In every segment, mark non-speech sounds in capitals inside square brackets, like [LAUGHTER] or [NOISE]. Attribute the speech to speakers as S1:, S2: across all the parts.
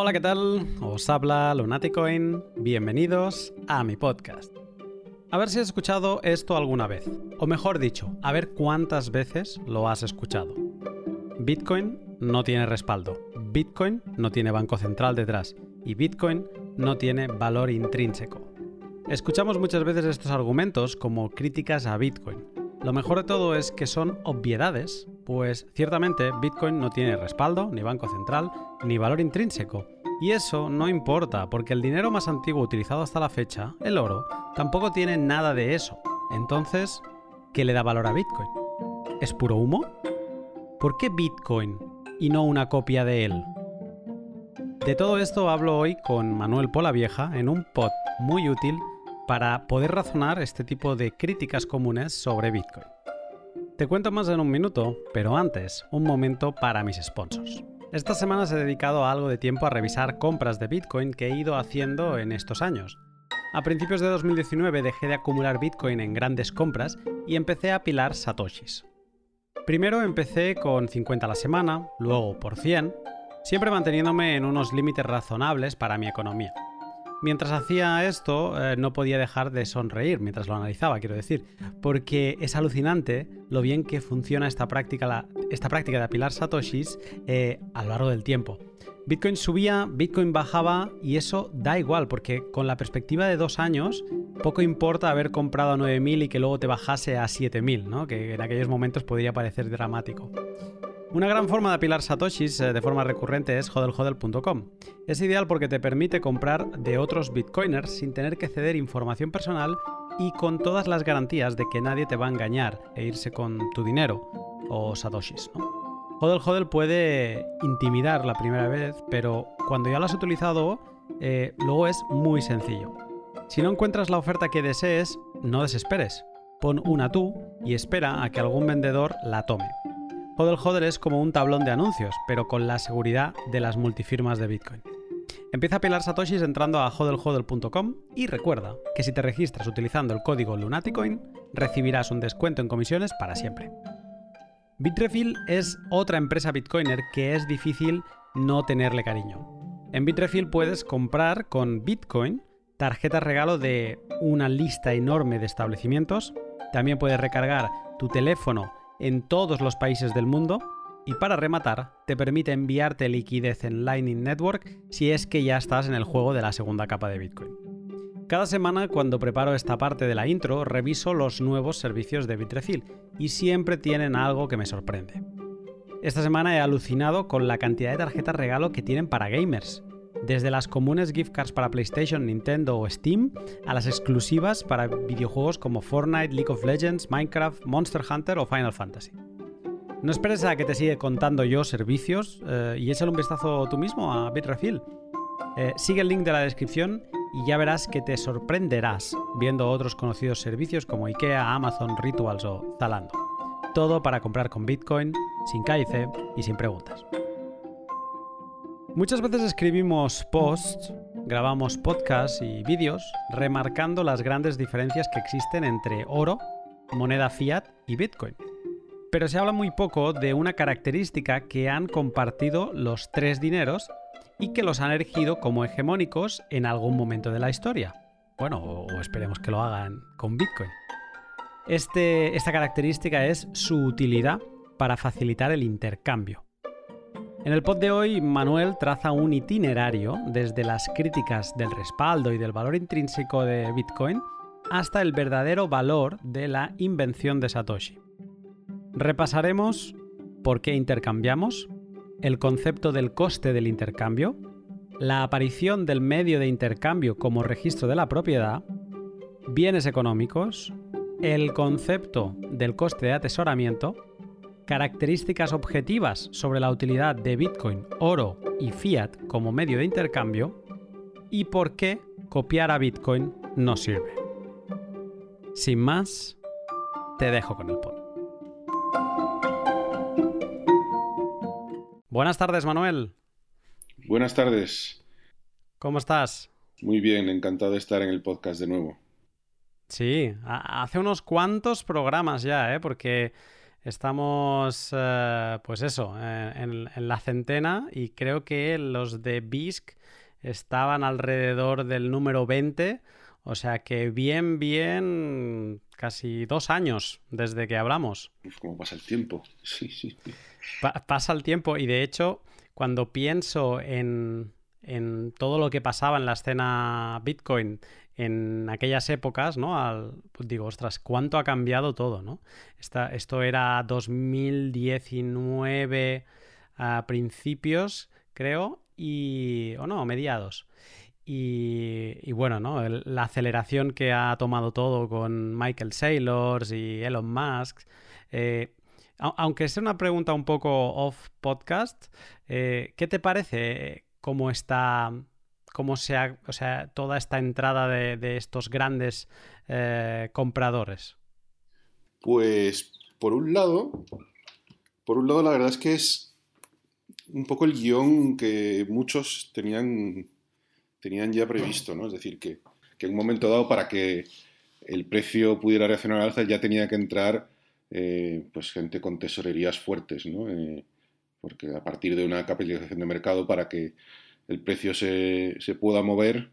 S1: Hola, ¿qué tal? Os habla Lunaticoin. Bienvenidos a mi podcast. A ver si has escuchado esto alguna vez, o mejor dicho, a ver cuántas veces lo has escuchado. Bitcoin no tiene respaldo, Bitcoin no tiene banco central detrás y Bitcoin no tiene valor intrínseco. Escuchamos muchas veces estos argumentos como críticas a Bitcoin. Lo mejor de todo es que son obviedades, pues ciertamente Bitcoin no tiene respaldo, ni banco central, ni valor intrínseco. Y eso no importa, porque el dinero más antiguo utilizado hasta la fecha, el oro, tampoco tiene nada de eso. Entonces, ¿qué le da valor a Bitcoin? ¿Es puro humo? ¿Por qué Bitcoin y no una copia de él? De todo esto hablo hoy con Manuel Polavieja en un pod muy útil para poder razonar este tipo de críticas comunes sobre Bitcoin. Te cuento más en un minuto, pero antes, un momento para mis sponsors. Esta semana he dedicado algo de tiempo a revisar compras de Bitcoin que he ido haciendo en estos años. A principios de 2019 dejé de acumular Bitcoin en grandes compras y empecé a apilar satoshis. Primero empecé con 50 a la semana, luego por 100, siempre manteniéndome en unos límites razonables para mi economía. Mientras hacía esto, eh, no podía dejar de sonreír mientras lo analizaba, quiero decir, porque es alucinante lo bien que funciona esta práctica, esta práctica de apilar satoshis eh, a lo largo del tiempo. Bitcoin subía, Bitcoin bajaba y eso da igual, porque con la perspectiva de dos años, poco importa haber comprado a 9.000 y que luego te bajase a 7.000, ¿no? que en aquellos momentos podría parecer dramático. Una gran forma de apilar satoshis eh, de forma recurrente es hodlhodl.com. Es ideal porque te permite comprar de otros bitcoiners sin tener que ceder información personal y con todas las garantías de que nadie te va a engañar e irse con tu dinero o satoshis. ¿no? Hodl puede intimidar la primera vez, pero cuando ya lo has utilizado, eh, luego es muy sencillo. Si no encuentras la oferta que desees, no desesperes. Pon una tú y espera a que algún vendedor la tome. Hodel es como un tablón de anuncios, pero con la seguridad de las multifirmas de Bitcoin. Empieza a pilar satoshis entrando a hodlhodl.com y recuerda que si te registras utilizando el código Lunaticoin, recibirás un descuento en comisiones para siempre. Bitrefill es otra empresa bitcoiner que es difícil no tenerle cariño. En Bitrefill puedes comprar con Bitcoin tarjetas regalo de una lista enorme de establecimientos. También puedes recargar tu teléfono en todos los países del mundo y para rematar, te permite enviarte liquidez en Lightning Network si es que ya estás en el juego de la segunda capa de Bitcoin. Cada semana cuando preparo esta parte de la intro reviso los nuevos servicios de Bitrefill y siempre tienen algo que me sorprende. Esta semana he alucinado con la cantidad de tarjetas regalo que tienen para gamers, desde las comunes gift cards para PlayStation, Nintendo o Steam, a las exclusivas para videojuegos como Fortnite, League of Legends, Minecraft, Monster Hunter o Final Fantasy. No esperes a que te siga contando yo servicios eh, y échale un vistazo tú mismo a Bitrefill. Eh, sigue el link de la descripción y ya verás que te sorprenderás viendo otros conocidos servicios como IKEA, Amazon, Rituals o Zalando. Todo para comprar con Bitcoin, sin KIC y sin preguntas. Muchas veces escribimos posts, grabamos podcasts y vídeos remarcando las grandes diferencias que existen entre oro, moneda fiat y Bitcoin. Pero se habla muy poco de una característica que han compartido los tres dineros y que los han erigido como hegemónicos en algún momento de la historia. Bueno, o esperemos que lo hagan con Bitcoin. Este, esta característica es su utilidad para facilitar el intercambio. En el pod de hoy, Manuel traza un itinerario desde las críticas del respaldo y del valor intrínseco de Bitcoin hasta el verdadero valor de la invención de Satoshi. Repasaremos por qué intercambiamos, el concepto del coste del intercambio, la aparición del medio de intercambio como registro de la propiedad, bienes económicos, el concepto del coste de atesoramiento, características objetivas sobre la utilidad de Bitcoin, oro y fiat como medio de intercambio y por qué copiar a Bitcoin no sirve. Sin más, te dejo con el pod. Buenas tardes, Manuel.
S2: Buenas tardes.
S1: ¿Cómo estás?
S2: Muy bien, encantado de estar en el podcast de nuevo.
S1: Sí, hace unos cuantos programas ya, ¿eh? porque Estamos, eh, pues eso, en, en, la centena y creo que los de BISC estaban alrededor del número 20. O sea que bien, bien, casi dos años desde que hablamos.
S2: ¿Cómo pasa el tiempo? Sí, sí.
S1: Pa pasa el tiempo y de hecho, cuando pienso en, en todo lo que pasaba en la escena Bitcoin en aquellas épocas, ¿no? Pues digo, ostras, ¿cuánto ha cambiado todo, ¿no? Esto era 2019 a principios, creo, y... o no, mediados. Y, y, bueno, ¿no? la aceleración que ha tomado todo con Michael Saylors y Elon Musk. Eh, aunque sea una pregunta un poco off podcast, eh, ¿qué te parece cómo está cómo se ha, o sea, toda esta entrada de, estos grandes eh, compradores?
S2: Pues por un lado, por un lado la verdad es que es un poco el guion que muchos tenían, tenían ya previsto, ¿no? Es decir, que, en un momento dado para que el precio pudiera reaccionar al alza ya tenía que entrar eh, pues gente con tesorerías fuertes, ¿no? Eh, porque a partir de una capitalización de mercado para que el precio se, pueda mover,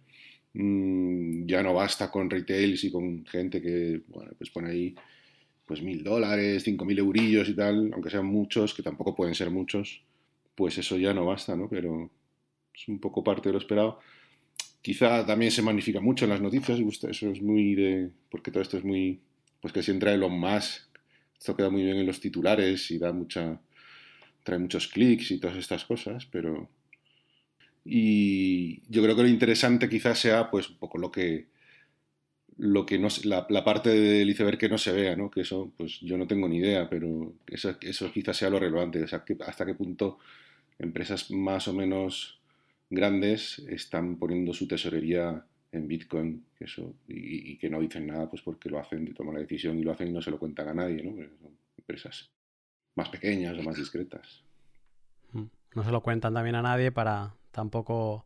S2: mm, ya no basta con retails y con gente que bueno, pues pone ahí pues mil dólares, cinco mil eurillos y tal, aunque sean muchos, que tampoco pueden ser muchos, pues eso ya no basta, ¿no? Pero es un poco parte de lo esperado. Quizá también se magnifica mucho en las noticias, eso es muy porque todo esto es muy... pues que si entra Elon Musk, esto queda muy bien en los titulares y da mucha... trae muchos clics y todas estas cosas, pero y yo creo que lo interesante quizás sea pues un poco lo que, lo que no, la, la parte del iceberg que no se vea, ¿no? Que eso, pues yo no tengo ni idea, pero eso, eso quizás sea lo relevante. O sea, hasta qué punto empresas más o menos grandes están poniendo su tesorería en Bitcoin eso, y, que no dicen nada pues porque lo hacen, toman la decisión y lo hacen y no se lo cuentan a nadie, ¿no? Son empresas más pequeñas o más discretas.
S1: Mm. No se lo cuentan también a nadie para tampoco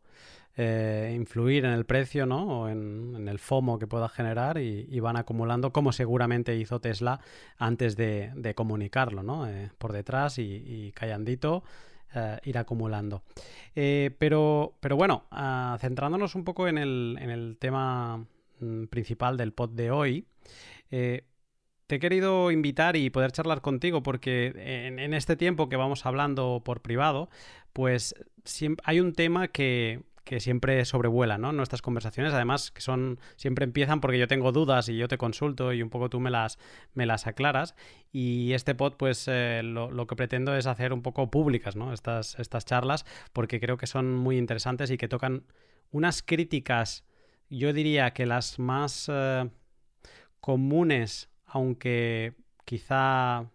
S1: eh, influir en el precio, ¿no? O en, el FOMO que pueda generar y, van acumulando, como seguramente hizo Tesla antes de, comunicarlo, ¿no? Eh, por detrás y, callandito. Eh, ir acumulando. pero, pero bueno, ah, centrándonos un poco en el, tema mm, principal del pod de hoy, te he querido invitar y poder charlar contigo porque en, este tiempo que vamos hablando por privado, pues hay un tema que, siempre sobrevuela, ¿no? Nuestras conversaciones, además, que son, siempre empiezan porque yo tengo dudas y yo te consulto y un poco tú me las, me las aclaras. Y este pod, pues eh, lo, que pretendo es hacer un poco públicas, ¿no? Estas, estas charlas, porque creo que son muy interesantes y que tocan unas críticas, yo diría que las más eh, comunes aunque quizá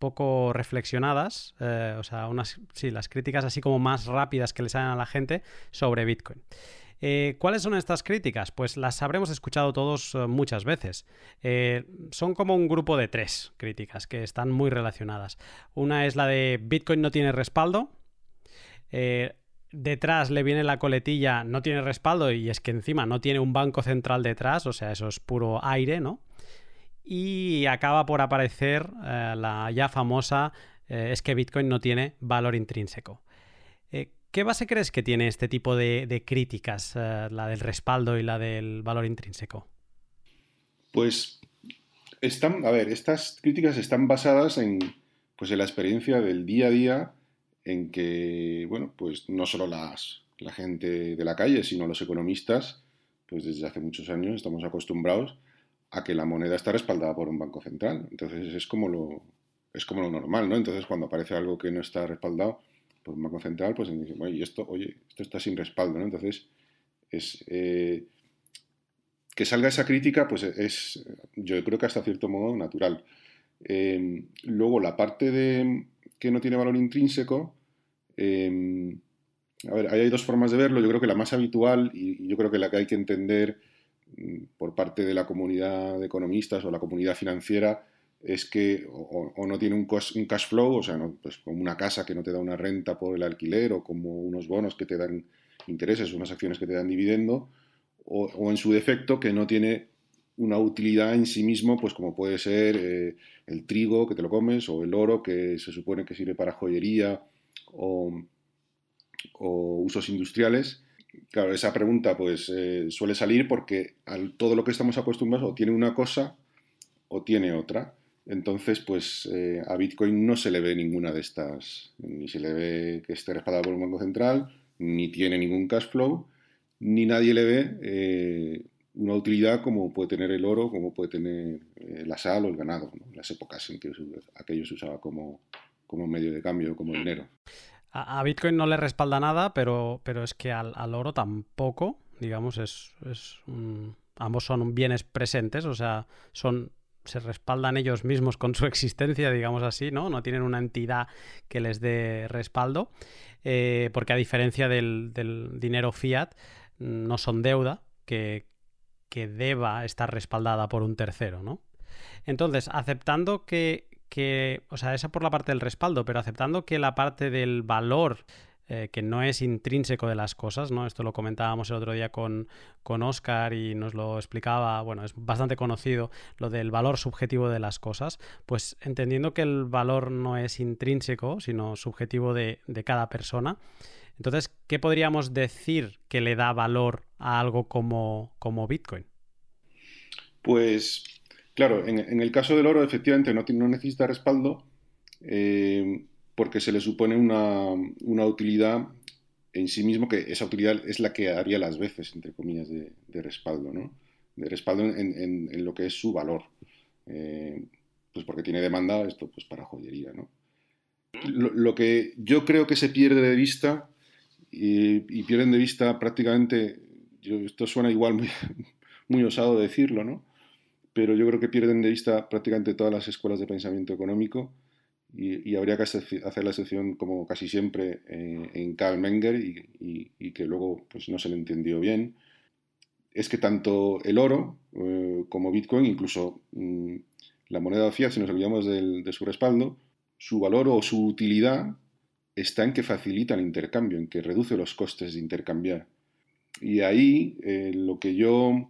S1: poco reflexionadas, eh, o sea, unas, sí, las críticas así como más rápidas que le salen a la gente sobre Bitcoin. Eh, ¿Cuáles son estas críticas? Pues las habremos escuchado todos eh, muchas veces. son como un grupo de tres críticas que están muy relacionadas. Una es la de Bitcoin no tiene respaldo. detrás le viene la coletilla, no tiene respaldo y es que encima no tiene un banco central detrás, o sea, eso es puro aire, ¿no? Y acaba por aparecer eh, la ya famosa eh, es que Bitcoin no tiene valor intrínseco. Eh, ¿Qué base crees que tiene este tipo de, críticas, la del respaldo y la del valor intrínseco?
S2: Pues están, a ver, estas críticas están basadas en, pues, en la experiencia del día a día en que, bueno, pues no solo las, la gente de la calle, sino los economistas, pues desde hace muchos años estamos acostumbrados a que la moneda está respaldada por un banco central. Entonces es como lo, es como lo normal, ¿no? Entonces cuando aparece algo que no está respaldado por un banco central, pues dicen, oye, esto, oye, esto está sin respaldo, ¿no? Entonces es... Eh, que salga esa crítica, pues es, yo creo que hasta cierto modo natural. Em, luego, la parte de que no tiene valor intrínseco, em, a ver, hay dos formas de verlo. Yo creo que la más habitual y yo creo que la que hay que entender por parte de la comunidad de economistas o la comunidad financiera es que o, no tiene un, cash flow, o sea, pues como una casa que no te da una renta por el alquiler o como unos bonos que te dan intereses, unas acciones que te dan dividendo, o, en su defecto que no tiene una utilidad en sí mismo, pues como puede ser eh, el trigo que te lo comes o el oro que se supone que sirve para joyería o, usos industriales. Claro, esa pregunta pues eh, suele salir porque al, todo lo que estamos acostumbrados o tiene una cosa o tiene otra. Entonces, pues eh, a Bitcoin no se le ve ninguna de estas, ni se le ve que esté respaldado por un banco central, ni tiene ningún cash flow, ni nadie le ve una utilidad como puede tener el oro, como puede tener eh, la sal o el ganado, en las épocas en que aquello se usaba como, como medio de cambio, como dinero.
S1: A, Bitcoin no le respalda nada, pero, pero es que al, oro tampoco, digamos, es, ambos son bienes presentes, o sea, son se respaldan ellos mismos con su [LAUGHS] existencia, digamos así, ¿no? No tienen una entidad que les dé respaldo, eh, porque a diferencia del, del dinero fiat, no son deuda, que, que deba estar respaldada por un tercero, ¿no? Entonces, aceptando que, que, o sea, esa por la parte del respaldo, pero aceptando que la parte del valor eh, que no es intrínseco de las cosas, ¿no? Esto lo comentábamos el otro día con, con Oscar y nos lo explicaba, bueno, es bastante conocido lo del valor subjetivo de las cosas, pues entendiendo que el valor no es intrínseco, sino subjetivo de, de cada persona, entonces, ¿qué podríamos decir que le da valor a algo como, como Bitcoin?
S2: Pues, claro, en, el caso del oro, efectivamente, no, necesita respaldo eh, porque se le supone una, utilidad en sí mismo, que esa utilidad es la que haría las veces, entre comillas, de, respaldo, ¿no? De respaldo en, lo que es su valor. Eh, pues porque tiene demanda esto pues para joyería, ¿no? lo, que yo creo que se pierde de vista y, pierden de vista prácticamente, esto suena igual muy, [LAUGHS] muy osado decirlo, ¿no? Pero yo creo que pierden de vista prácticamente todas las escuelas de pensamiento económico y, habría que hacer la excepción, como casi siempre, en Karl Menger y, que luego pues, no se le entendió bien. Es que tanto el oro eh, como Bitcoin, incluso mm, la moneda fiat, si nos olvidamos de su respaldo, su valor o su utilidad está en que facilita el intercambio, en que reduce los costes de intercambiar. Y ahí eh, lo que yo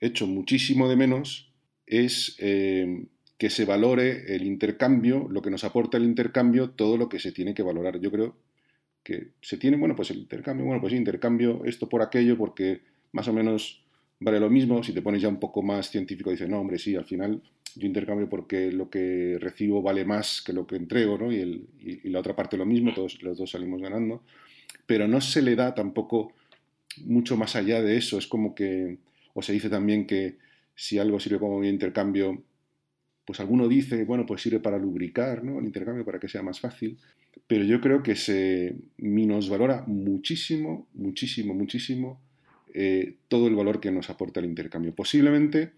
S2: echo muchísimo de menos es eh, que se valore el intercambio, lo que nos aporta el intercambio, todo lo que se tiene que valorar. Yo creo que se tiene, bueno, pues el intercambio, bueno, pues intercambio esto por aquello, porque más o menos vale lo mismo. Si te pones ya un poco más científico, dices, no, hombre, sí, al final yo intercambio porque lo que recibo vale más que lo que entrego, ¿no? Y, la otra parte lo mismo, todos los dos salimos ganando. Pero no se le da tampoco mucho más allá de eso. Es como que, o se dice también que si algo sirve como intercambio, pues alguno dice, bueno, pues sirve para lubricar, ¿no? El intercambio para que sea más fácil. Pero yo creo que se valora muchísimo, muchísimo, muchísimo eh, todo el valor que nos aporta el intercambio. Posiblemente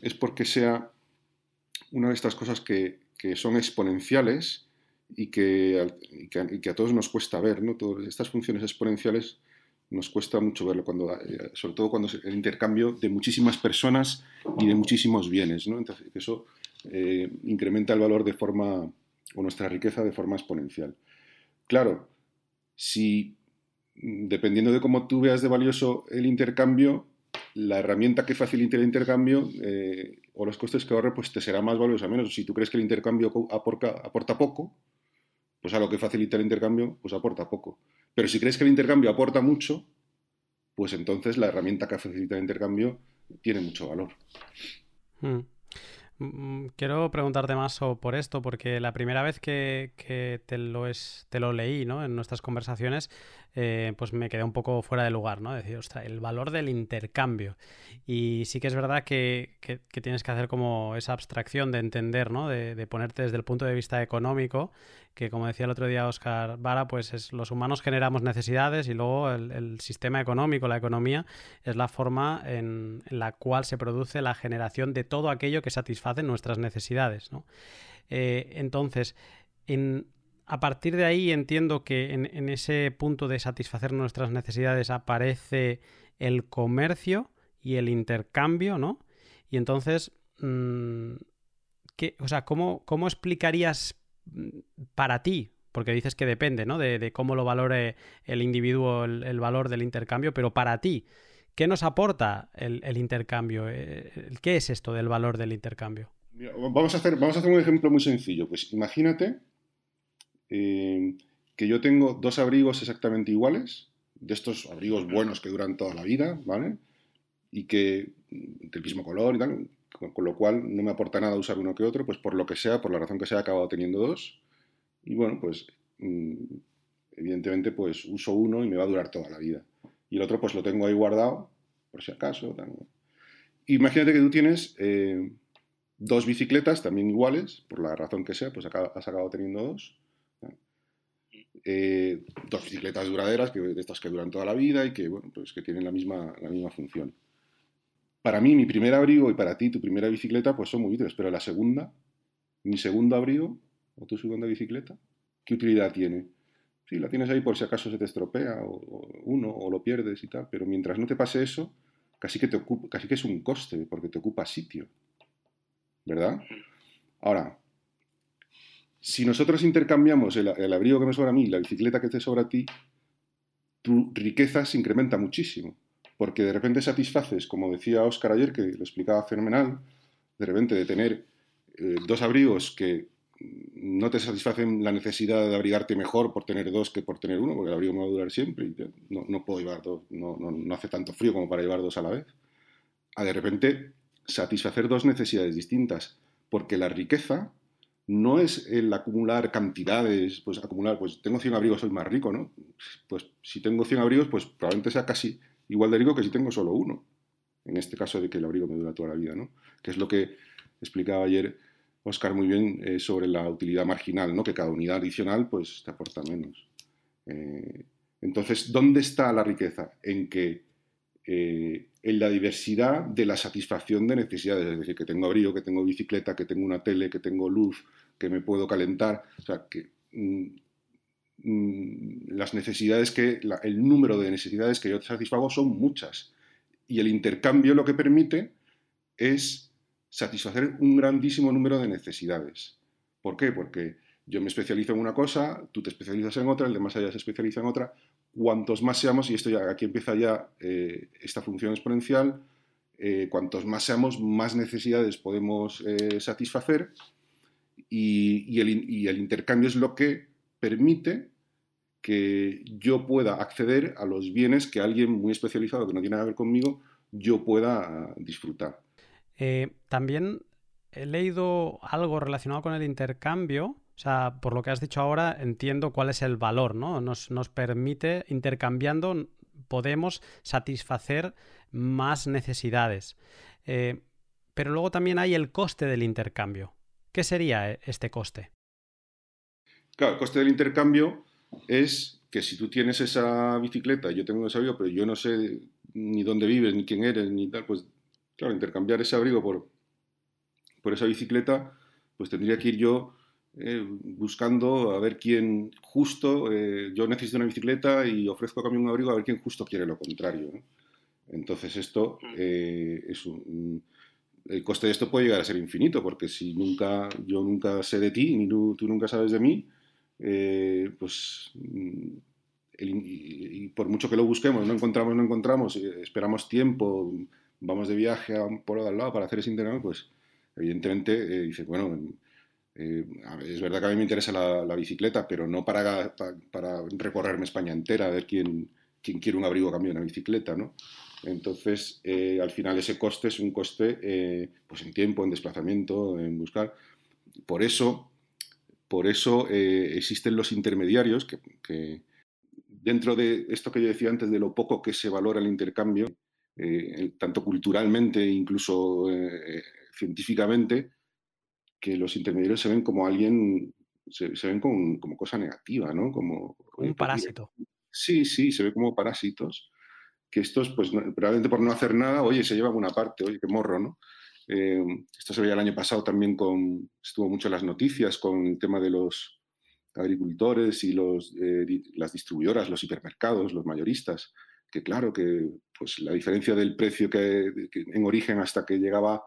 S2: es porque sea una de estas cosas que, son exponenciales y que, a todos nos cuesta ver, ¿no? Todas estas funciones exponenciales nos cuesta mucho verlo, cuando, eh, sobre todo cuando es el intercambio de muchísimas personas y de muchísimos bienes, ¿no? Entonces, eso eh, incrementa el valor de forma, o nuestra riqueza de forma exponencial. Claro, si dependiendo de cómo tú veas de valioso el intercambio, la herramienta que facilite el intercambio eh, o los costes que ahorre, pues te será más valiosa menos. Si tú crees que el intercambio aporta, aporta poco, pues a lo que facilita el intercambio, pues aporta poco. Pero si crees que el intercambio aporta mucho, pues entonces la herramienta que facilita el intercambio tiene mucho valor.
S1: Hmm. Mm, quiero preguntarte más por esto, porque la primera vez que, te, lo es, te lo leí ¿no? en nuestras conversaciones, eh, pues me quedé un poco fuera de lugar, ¿no? Decir, ostras, el valor del intercambio. Y sí que es verdad que, tienes que hacer como esa abstracción de entender, ¿no? De, ponerte desde el punto de vista económico que como decía el otro día Oscar Vara, pues es, los humanos generamos necesidades y luego el, sistema económico, la economía, es la forma en, la cual se produce la generación de todo aquello que satisface nuestras necesidades. Eh, entonces, a partir de ahí entiendo que en, ese punto de satisfacer nuestras necesidades aparece el comercio y el intercambio, ¿no? Y entonces, mm, o sea, ¿cómo, ¿cómo explicarías para ti, porque dices que depende, ¿no? De, cómo lo valore el individuo el, valor del intercambio, pero para ti, ¿Qué nos aporta el, intercambio? Eh, ¿Qué es esto del valor del intercambio?
S2: vamos, a hacer, vamos a hacer un ejemplo muy sencillo. Pues imagínate eh, que yo tengo dos abrigos exactamente iguales, de estos abrigos buenos que duran toda la vida, ¿vale? Y que del mismo color y tal, con, lo cual no me aporta nada usar uno que otro, pues por lo que sea, por la razón que sea, he acabado teniendo dos. Y bueno, pues mm, evidentemente pues uso uno y me va a durar toda la vida. Y el otro pues lo tengo ahí guardado, por si acaso. Imagínate que tú tienes eh, dos bicicletas también iguales, por la razón que sea, pues has acabado teniendo dos. Eh, dos bicicletas duraderas, que, de estas que duran toda la vida y que, bueno, pues que tienen la misma, la misma función. Para mí, mi primer abrigo y para ti, tu primera bicicleta, pues son muy útiles, pero la segunda, mi segundo abrigo o tu segunda bicicleta, ¿qué utilidad tiene? Sí, la tienes ahí por si acaso se te estropea o, uno o lo pierdes y tal, pero mientras no te pase eso, casi que, te ocupa, casi que es un coste porque te ocupa sitio, ¿verdad? Ahora, si nosotros intercambiamos el, abrigo que me sobra a mí y la bicicleta que te sobra a ti, tu riqueza se incrementa muchísimo, porque de repente satisfaces, como decía Oscar ayer, que lo explicaba fenomenal, de repente de tener eh, dos abrigos que no te satisfacen la necesidad de abrigarte mejor por tener dos que por tener uno, porque el abrigo me va a durar siempre y no, puedo llevar dos, no, no, hace tanto frío como para llevar dos a la vez. A de repente satisfacer dos necesidades distintas, porque la riqueza no es el acumular cantidades, pues acumular, pues tengo 100 abrigos, soy más rico, ¿no? Pues si tengo 100 abrigos, pues probablemente sea casi igual de rico que si tengo solo uno. En este caso de que el abrigo me dura toda la vida, ¿no? Que es lo que explicaba ayer Oscar muy bien eh, sobre la utilidad marginal, ¿no? Que cada unidad adicional, pues te aporta menos. Eh, entonces, ¿dónde está la riqueza? En que eh, en la diversidad de la satisfacción de necesidades, es decir, que tengo abrigo, que tengo bicicleta, que tengo una tele, que tengo luz, que me puedo calentar, o sea, que mm, mm, las necesidades que, el número de necesidades que yo satisfago son muchas. Y el intercambio lo que permite es satisfacer un grandísimo número de necesidades. ¿Por qué? Porque yo me especializo en una cosa, tú te especializas en otra, el de más allá se especializa en otra, cuantos más seamos, y esto ya aquí empieza ya eh, esta función exponencial, eh, cuantos más seamos, más necesidades podemos eh, satisfacer y, el, intercambio es lo que permite que yo pueda acceder a los bienes que alguien muy especializado que no tiene nada que ver conmigo, yo pueda disfrutar.
S1: también he leído algo relacionado con el intercambio o sea, por lo que has dicho ahora, entiendo cuál es el valor, ¿no? Nos, permite, intercambiando, podemos satisfacer más necesidades. Eh, pero luego también hay el coste del intercambio. ¿Qué sería eh, este coste?
S2: Claro, el coste del intercambio es que si tú tienes esa bicicleta, yo tengo ese abrigo, pero yo no sé ni dónde vives, ni quién eres, ni tal, pues claro, intercambiar ese abrigo por, por esa bicicleta, pues tendría que ir yo eh, buscando a ver quién justo, eh, yo necesito una bicicleta y ofrezco a cambio un abrigo a ver quién justo quiere lo contrario. Entonces esto mm. eh, es un, el coste de esto puede llegar a ser infinito, porque si nunca, yo nunca sé de ti, ni tú, nunca sabes de mí, pues mm, y, por mucho que lo busquemos, no encontramos, no encontramos, esperamos tiempo, vamos de viaje a un pueblo de al lado para hacer ese internet, pues evidentemente dice, bueno, eh, es verdad que a mí me interesa la, bicicleta, pero no para, para, recorrerme España entera, a ver quién, quién quiere un abrigo cambio de una bicicleta, ¿no? Entonces, eh, al final ese coste es un coste eh, pues en tiempo, en desplazamiento, en buscar. Por eso, por eso existen los intermediarios que, dentro de esto que yo decía antes, de lo poco que se valora el intercambio, tanto culturalmente, incluso científicamente, que los intermediarios se ven como alguien, se, ven como, cosa negativa, ¿no? Como
S1: un parásito.
S2: Sí, sí, se ve como parásitos, que estos, pues probablemente por no hacer nada, oye, se llevan una parte, oye, qué morro, ¿no? Eh, esto se veía el año pasado también con, estuvo mucho en las noticias con el tema de los agricultores y los, eh, las distribuidoras, los hipermercados, los mayoristas, que claro, que pues la diferencia del precio que en origen hasta que llegaba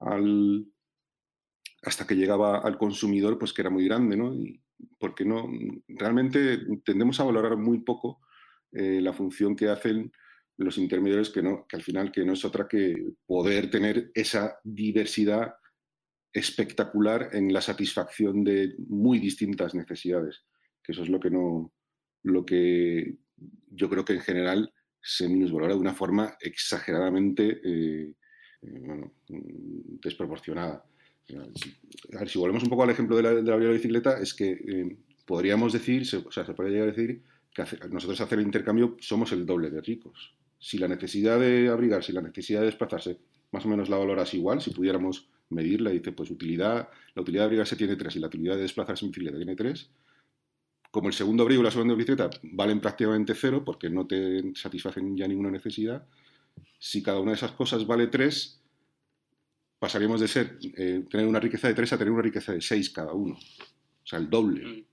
S2: al, hasta que llegaba al consumidor, pues que era muy grande, ¿no? Y porque no, realmente tendemos a valorar muy poco eh, la función que hacen los intermediarios que, no, que al final que no es otra que poder tener esa diversidad espectacular en la satisfacción de muy distintas necesidades, que eso es lo que no, lo que yo creo que en general se valora de una forma exageradamente eh, eh, desproporcionada. A ver, si volvemos un poco al ejemplo de la, de la bicicleta, es que eh, podríamos decir, o sea, se podría llegar a decir que nosotros hacer el intercambio somos el doble de ricos. Si la necesidad de abrigarse y la necesidad de desplazarse más o menos la valoras igual, si pudiéramos medirla, dice, pues utilidad, la utilidad de abrigarse tiene tres y la utilidad de desplazarse en bicicleta tiene tres, como el segundo abrigo y la segunda bicicleta valen prácticamente cero porque no te satisfacen ya ninguna necesidad, si cada una de esas cosas vale tres, pasaríamos de ser eh, tener una riqueza de tres a tener una riqueza de seis cada uno. O sea, el doble. Mm.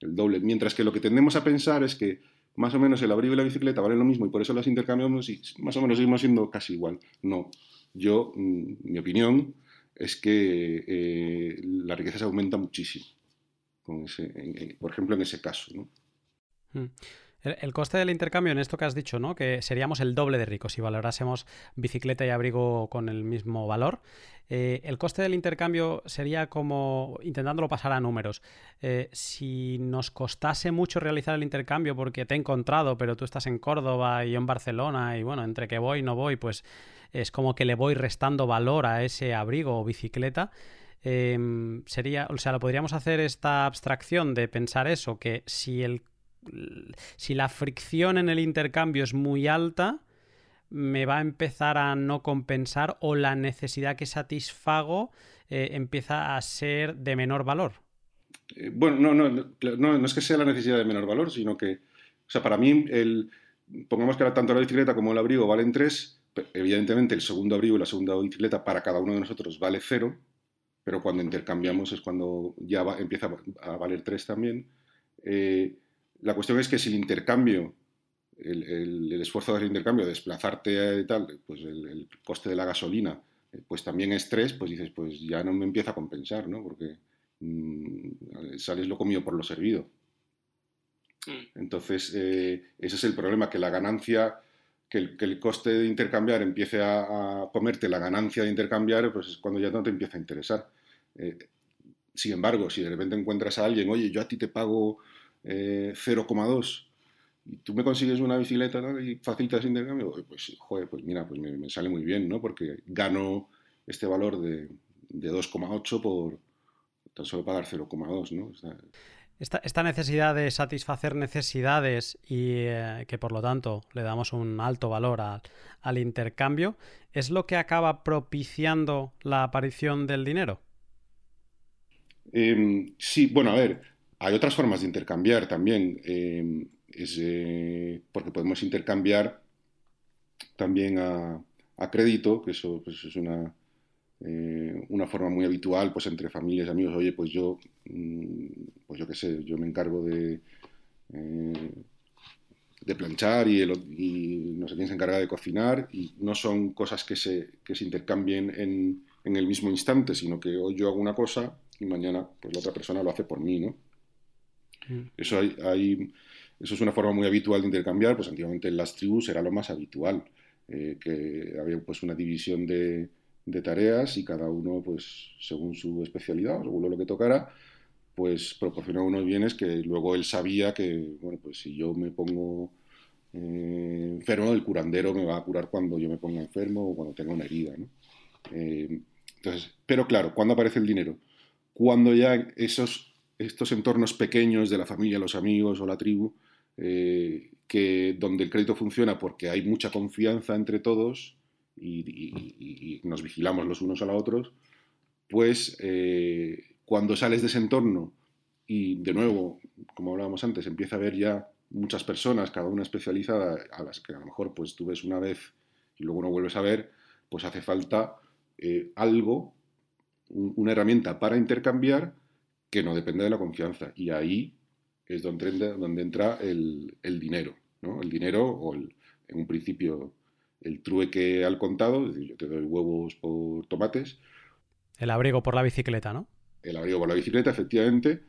S2: El doble. Mientras que lo que tendemos a pensar es que más o menos el abrigo y la bicicleta valen lo mismo y por eso las intercambiamos y más o menos seguimos siendo casi igual. No. Yo, mm, mi opinión es que eh, la riqueza se aumenta muchísimo. por ejemplo, en ese caso. ¿no?
S1: Mm. El, coste del intercambio en esto que has dicho, ¿no? Que seríamos el doble de ricos si valorásemos bicicleta y abrigo con el mismo valor. Eh, el coste del intercambio sería como, intentándolo pasar a números, eh, si nos costase mucho realizar el intercambio porque te he encontrado, pero tú estás en Córdoba y yo en Barcelona y bueno, entre que voy y no voy, pues es como que le voy restando valor a ese abrigo o bicicleta. Em, sería, o sea, lo podríamos hacer esta abstracción de pensar eso, que si el si la fricción en el intercambio es muy alta, me va a empezar a no compensar o la necesidad que satisfago eh, empieza a ser de menor valor.
S2: Eh, bueno, no, no, no, no, es que sea la necesidad de menor valor, sino que, o sea, para mí, el, pongamos que tanto la bicicleta como el abrigo valen tres, evidentemente el segundo abrigo y la segunda bicicleta para cada uno de nosotros vale cero, pero cuando intercambiamos es cuando ya empieza a valer tres también. Eh, la cuestión es que si el intercambio, el, esfuerzo del intercambio, desplazarte y tal, pues el, coste de la gasolina, eh, pues también es tres, pues dices, pues ya no me empieza a compensar, ¿no? Porque mm, sales lo comido por lo servido. Mm. Entonces, eh, ese es el problema, que la ganancia, que el, coste de intercambiar empiece a, comerte la ganancia de intercambiar, pues es cuando ya no te empieza a interesar. Eh, sin embargo, si de repente encuentras a alguien, oye, yo a ti te pago 0,2 eh, y tú me consigues una bicicleta y facilitas el intercambio, pues, joder, pues mira, pues me, sale muy bien, ¿no? Porque gano este valor de, 2,8 por tan solo pagar 0,2, ¿no?
S1: esta, necesidad de satisfacer necesidades y eh, que por lo tanto le damos un alto valor al intercambio, ¿es lo que acaba propiciando la aparición del dinero?
S2: Em, sí, bueno, a ver, hay otras formas de intercambiar también, em, eh, porque podemos intercambiar también a, crédito, que eso pues, es una, eh, una forma muy habitual pues, entre familias y amigos. Oye, pues yo, mm, pues yo qué sé, yo me encargo de, eh, de planchar y, no sé quién se encarga de cocinar y no son cosas que se, que se intercambien en, en el mismo instante, sino que hoy yo hago una cosa y mañana pues la otra persona lo hace por mí, ¿no? Mm. Eso, hay, eso es una forma muy habitual de intercambiar, pues antiguamente en las tribus era lo más habitual, eh, que había pues una división de, tareas y cada uno, pues según su especialidad, según lo que tocara, pues proporcionaba unos bienes que luego él sabía que, bueno, pues si yo me pongo eh, enfermo, el curandero me va a curar cuando yo me ponga enfermo o cuando tenga una herida, eh, entonces, pero claro, ¿cuándo aparece el dinero? Cuando ya esos estos entornos pequeños de la familia, los amigos o la tribu, eh, que, donde el crédito funciona porque hay mucha confianza entre todos y, nos vigilamos los unos a los otros, pues eh, cuando sales de ese entorno y de nuevo, como hablábamos antes, empieza a haber ya muchas personas, cada una especializada, a las que a lo mejor pues tú ves una vez y luego no vuelves a ver, pues hace falta eh, algo, una herramienta para intercambiar que no depende de la confianza. Y ahí es donde entra, donde entra el, dinero. ¿no? El dinero o en un principio el trueque al contado, es decir, yo te doy huevos por tomates.
S1: El abrigo por la bicicleta, ¿no?
S2: El abrigo por la bicicleta, efectivamente.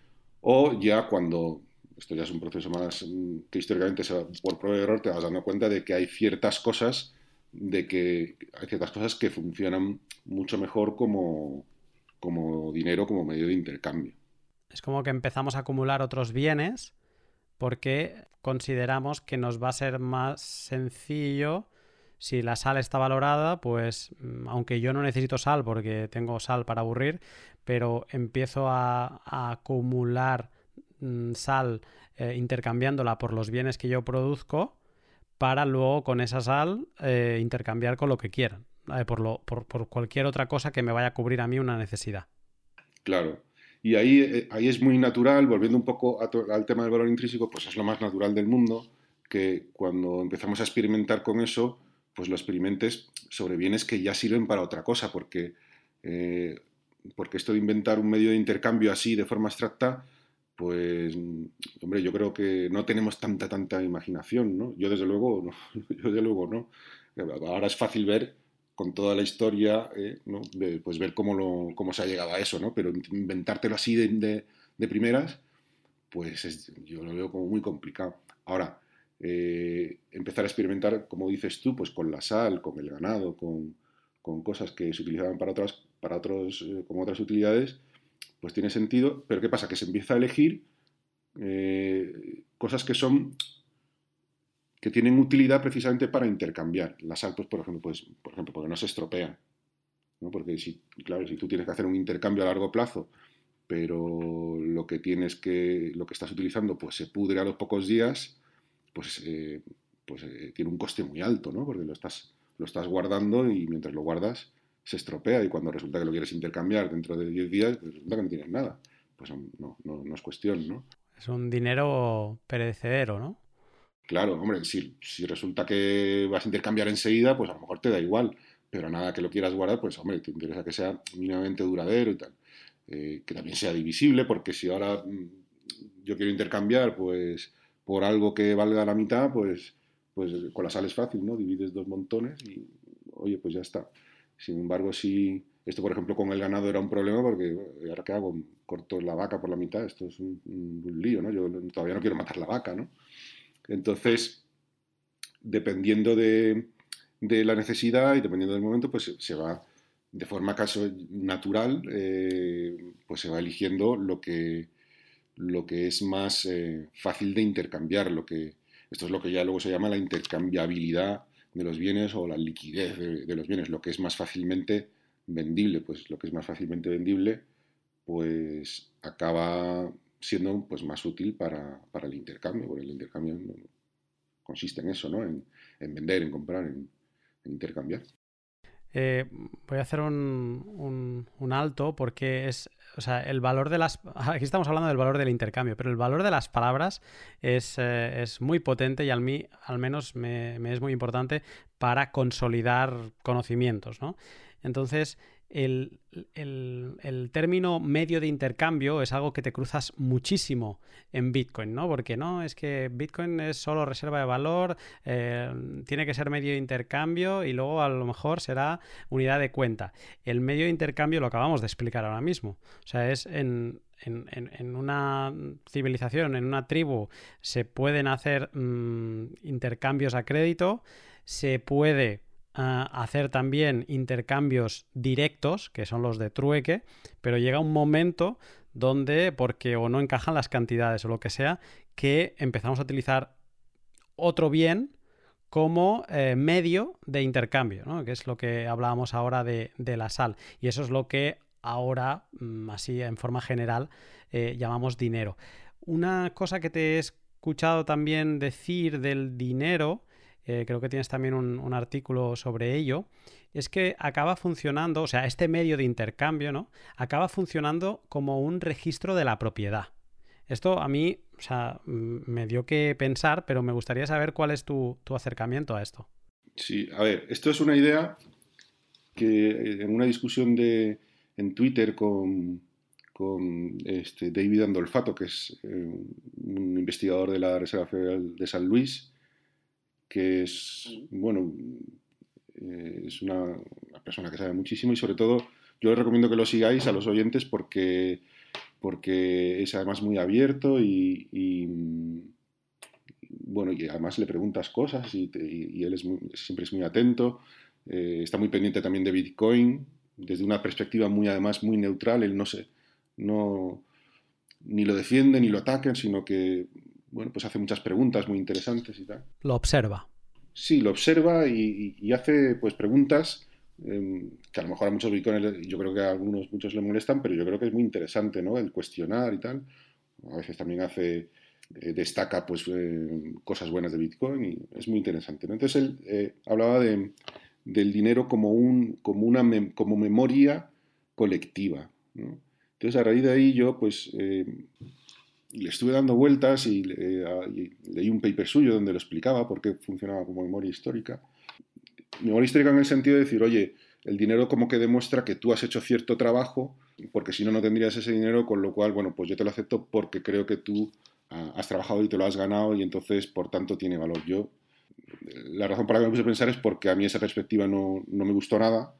S2: O ya cuando esto ya es un proceso más mm, que históricamente se por prueba de error te vas dando cuenta de que hay ciertas cosas de que hay ciertas cosas que funcionan mucho mejor como, como dinero, como medio de intercambio.
S1: Es como que empezamos a acumular otros bienes porque consideramos que nos va a ser más sencillo si la sal está valorada, pues mm, aunque yo no necesito sal porque tengo sal para aburrir, pero empiezo a, acumular mm, sal eh, intercambiándola por los bienes que yo produzco para luego con esa sal eh, intercambiar con lo que quieran, eh, por, por, cualquier otra cosa que me vaya a cubrir a mí una necesidad.
S2: Claro. Y ahí, ahí es muy natural, volviendo un poco al tema del valor intrínseco, pues es lo más natural del mundo, que cuando empezamos a experimentar con eso, pues lo experimentes sobre bienes que ya sirven para otra cosa, porque, eh, porque esto de inventar un medio de intercambio así de forma abstracta, pues, hombre, yo creo que no tenemos tanta, tanta imaginación, ¿no? Yo desde luego no, [LAUGHS] yo desde luego no. Ahora es fácil ver con toda la historia, eh, ¿no? pues ver cómo, lo, cómo se ha llegado a eso, ¿no? Pero inventártelo así de, de, primeras, pues yo lo veo como muy complicado. Ahora, eh, empezar a experimentar, como dices tú, pues con la sal, con el ganado, con, cosas que se utilizaban para otras, para otros, eh, como otras utilidades, pues tiene sentido. Pero ¿qué pasa? Que se empieza a elegir cosas que son que tienen utilidad precisamente para intercambiar. La sal, pues, por ejemplo, pues, por ejemplo, porque no se estropea. Porque si, claro, si tú tienes que hacer un intercambio a largo plazo, pero lo que tienes que, lo que estás utilizando, pues se pudre a los pocos días, pues, eh, pues eh, tiene un coste muy alto, ¿no? Porque lo estás, lo estás guardando y mientras lo guardas se estropea y cuando resulta que lo quieres intercambiar dentro de 10 días, pues resulta que no tienes nada. Pues no, no, no, es cuestión, ¿no?
S1: Es un dinero perecedero, ¿no?
S2: Claro, hombre, si, si resulta que vas a intercambiar enseguida, pues a lo mejor te da igual, pero nada que lo quieras guardar, pues hombre, te interesa que sea mínimamente duradero y tal. Eh, que también sea divisible, porque si ahora mm, yo quiero intercambiar, pues por algo que valga la mitad, pues, pues con la sal es fácil, ¿no? Divides dos montones y, oye, pues ya está. Sin embargo, si esto, por ejemplo, con el ganado era un problema porque, ¿ahora qué hago? Corto la vaca por la mitad, esto es un, lío, ¿no? Yo todavía no quiero matar la vaca, ¿no? Entonces, dependiendo de, la necesidad y dependiendo del momento, pues se va de forma caso natural, eh, pues se va eligiendo lo que, lo que es más eh, fácil de intercambiar, lo que, esto es lo que ya luego se llama la intercambiabilidad de los bienes o la liquidez de, los bienes, lo que es más fácilmente vendible, pues lo que es más fácilmente vendible, pues acaba siendo pues, más útil para, el intercambio, porque el intercambio consiste en eso, ¿no? En, vender, en comprar, en, intercambiar.
S1: Eh, voy a hacer un, un, alto porque es o sea, el valor de las... [LAUGHS] Aquí estamos hablando del valor del intercambio, pero el valor de las palabras es, eh, muy potente y a mí al menos me, es muy importante para consolidar conocimientos, ¿no? Entonces, el, término medio de intercambio es algo que te cruzas muchísimo en Bitcoin, ¿no? Porque no, es que Bitcoin es solo reserva de valor, eh, tiene que ser medio de intercambio y luego a lo mejor será unidad de cuenta. El medio de intercambio lo acabamos de explicar ahora mismo. O sea, es en, una civilización, en una tribu, se pueden hacer mm, intercambios a crédito, se puede hacer también intercambios directos, que son los de trueque, pero llega un momento donde, porque o no encajan las cantidades o lo que sea, que empezamos a utilizar otro bien como eh, medio de intercambio, que es lo que hablábamos ahora de, la sal. Y eso es lo que ahora, mm, así en forma general, eh, llamamos dinero. Una cosa que te he escuchado también decir del dinero eh, creo que tienes también un, artículo sobre ello, es que acaba funcionando, o sea, este medio de intercambio, ¿no? Acaba funcionando como un registro de la propiedad. Esto a mí, o sea, me dio que pensar, pero me gustaría saber cuál es tu, acercamiento a esto.
S2: Sí, a ver, esto es una idea que eh, en una discusión de, en Twitter con, con este David Andolfato, que es eh, un investigador de la Reserva Federal de San Luis, que es, bueno, eh, es una, persona que sabe muchísimo y sobre todo yo les recomiendo que lo sigáis a los oyentes porque porque es además muy abierto y, bueno, y además le preguntas cosas y, él es siempre es muy atento. Eh, está muy pendiente también de Bitcoin, desde una perspectiva muy, además, muy neutral. Él no se, no, ni lo defiende ni lo ataca, sino que, bueno, pues hace muchas preguntas muy interesantes y tal.
S1: Lo observa.
S2: Sí, lo observa y, hace, pues, preguntas em, que a lo mejor a muchos bitcoiners, yo creo que a algunos, muchos le molestan, pero yo creo que es muy interesante, ¿no? El cuestionar y tal. A veces también hace eh, destaca pues eh, cosas buenas de Bitcoin y es muy interesante. Entonces él eh, hablaba de, del dinero como, un, como, una como memoria colectiva. Entonces a raíz de ahí yo pues le estuve dando vueltas y, leí un paper suyo donde lo explicaba por qué funcionaba como memoria histórica. Memoria histórica en el sentido de decir, oye, el dinero como que demuestra que tú has hecho cierto trabajo, porque si no, no tendrías ese dinero, con lo cual, bueno, pues yo te lo acepto porque creo que tú has trabajado y te lo has ganado y entonces, por tanto, tiene valor. Yo, la razón por la que me puse a pensar es porque a mí esa perspectiva no, no me gustó nada,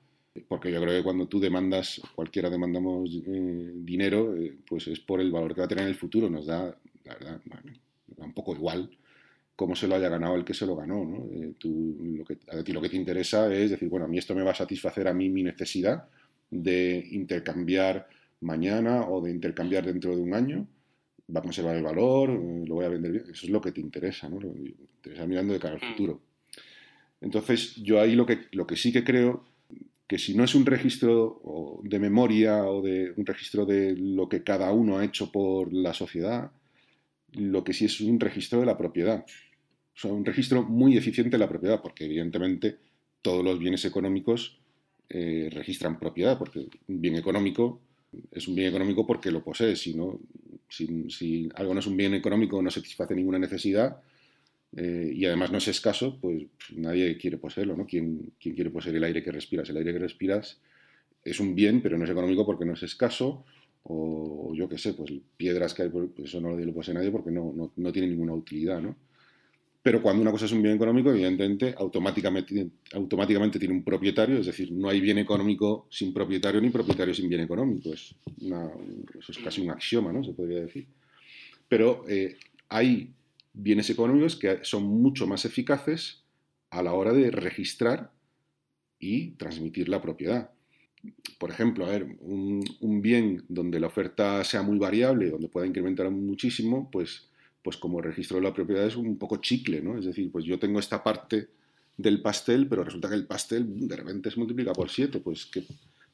S2: porque yo creo que cuando tú demandas, cualquiera demandamos eh, dinero, eh, pues es por el valor que va a tener en el futuro. Nos da, la verdad, da un poco igual cómo se lo haya ganado el que se lo ganó. ¿no? Eh, tú, lo que, a ti lo que te interesa es decir, bueno, a mí esto me va a satisfacer a mí mi necesidad de intercambiar mañana o de intercambiar dentro de un año va a conservar el valor, eh, lo voy a vender bien. Eso es lo que te interesa, ¿no? Te estás mirando de cara al mm. futuro. Entonces, yo ahí lo que, lo que sí que creo que si no es un registro de memoria o de un registro de lo que cada uno ha hecho por la sociedad, lo que sí es un registro de la propiedad. O sea, un registro muy eficiente de la propiedad, porque evidentemente todos los bienes económicos eh, registran propiedad, porque un bien económico es un bien económico porque lo posee, si no, si, algo no es un bien económico, no satisface ninguna necesidad eh, y además no es escaso, pues, nadie quiere poseerlo, ¿no? ¿Quién, quiere poseer el aire que respiras? El aire que respiras es un bien, pero no es económico porque no es escaso, o yo qué sé, pues piedras que hay, pues eso no lo posee nadie porque no, no, no tiene ninguna utilidad, ¿no? Pero cuando una cosa es un bien económico, evidentemente, automáticamente, automáticamente tiene un propietario, es decir, no hay bien económico sin propietario ni propietario sin bien económico. Es eso es casi un axioma, ¿no? Se podría decir. Pero eh, hay bienes económicos que son mucho más eficaces a la hora de registrar y transmitir la propiedad. Por ejemplo, a ver, un, bien donde la oferta sea muy variable, donde pueda incrementar muchísimo, pues pues como registro de la propiedad es un poco chicle, ¿no? Es decir, pues yo tengo esta parte del pastel, pero resulta que el pastel de repente se multiplica por 7, pues que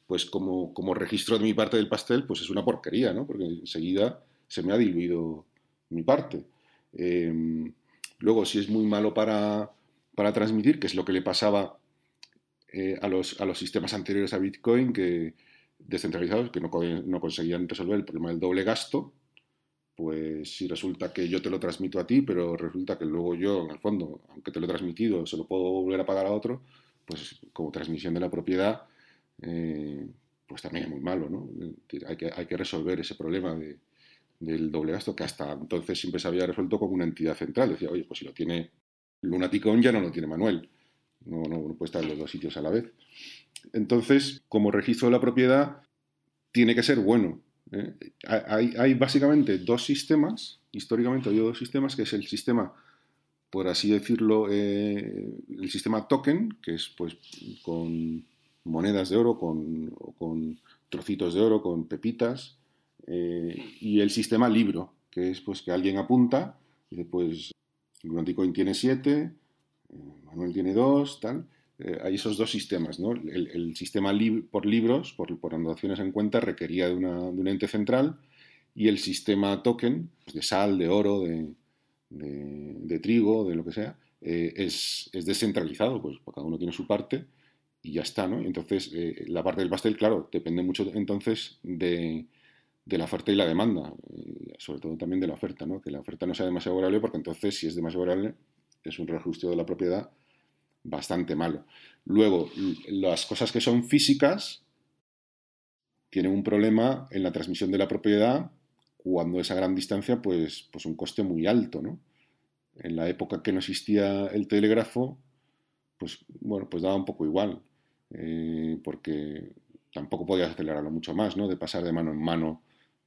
S2: pues como, como registro de mi parte del pastel, pues es una porquería, ¿no? Porque enseguida se me ha diluido mi parte. Em, luego, si es muy malo para, para, transmitir, que es lo que le pasaba eh, a, los, a, los, sistemas anteriores a Bitcoin, que descentralizados, que no, no conseguían resolver el problema del doble gasto, pues si resulta que yo te lo transmito a ti, pero resulta que luego yo, en el fondo, aunque te lo he transmitido, se lo puedo volver a pagar a otro, pues como transmisión de la propiedad, eh, pues también es muy malo, ¿no? Hay que, hay que resolver ese problema del doble gasto que hasta entonces siempre se había resuelto con una entidad central. Decía, oye, pues si lo tiene Lunaticón ya no lo tiene Manuel. No, no, puede estar en los dos sitios a la vez. Entonces, como registro de la propiedad, tiene que ser bueno. ¿eh? Hay, básicamente dos sistemas, históricamente hay dos sistemas, que es el sistema, por así decirlo, eh, el sistema token, que es pues con monedas de oro, con trocitos de oro, con pepitas, eh, y el sistema libro, que es pues que alguien apunta, y dice pues Bitcoin tiene 7, Manuel tiene 2, tal, eh, hay esos dos sistemas. ¿no? El, sistema por libros, por, por, anotaciones en cuenta, requería de, una, de, un ente central y el sistema token, pues, de sal, de oro, de, de, trigo, de lo que sea, eh, es, es, descentralizado, pues cada uno tiene su parte y ya está. ¿no? Entonces, eh, la parte del pastel, claro, depende mucho entonces de, de la oferta y la demanda, sobre todo también de la oferta, ¿no? que la oferta no sea demasiado variable, porque entonces si es demasiado variable es un reajuste de la propiedad bastante malo. Luego, las cosas que son físicas tienen un problema en la transmisión de la propiedad cuando es a gran distancia, pues, pues un coste muy alto, ¿no? En la época que no existía el telégrafo, pues bueno, pues daba un poco igual, eh, porque tampoco podías acelerarlo mucho más, ¿no? De pasar de mano en mano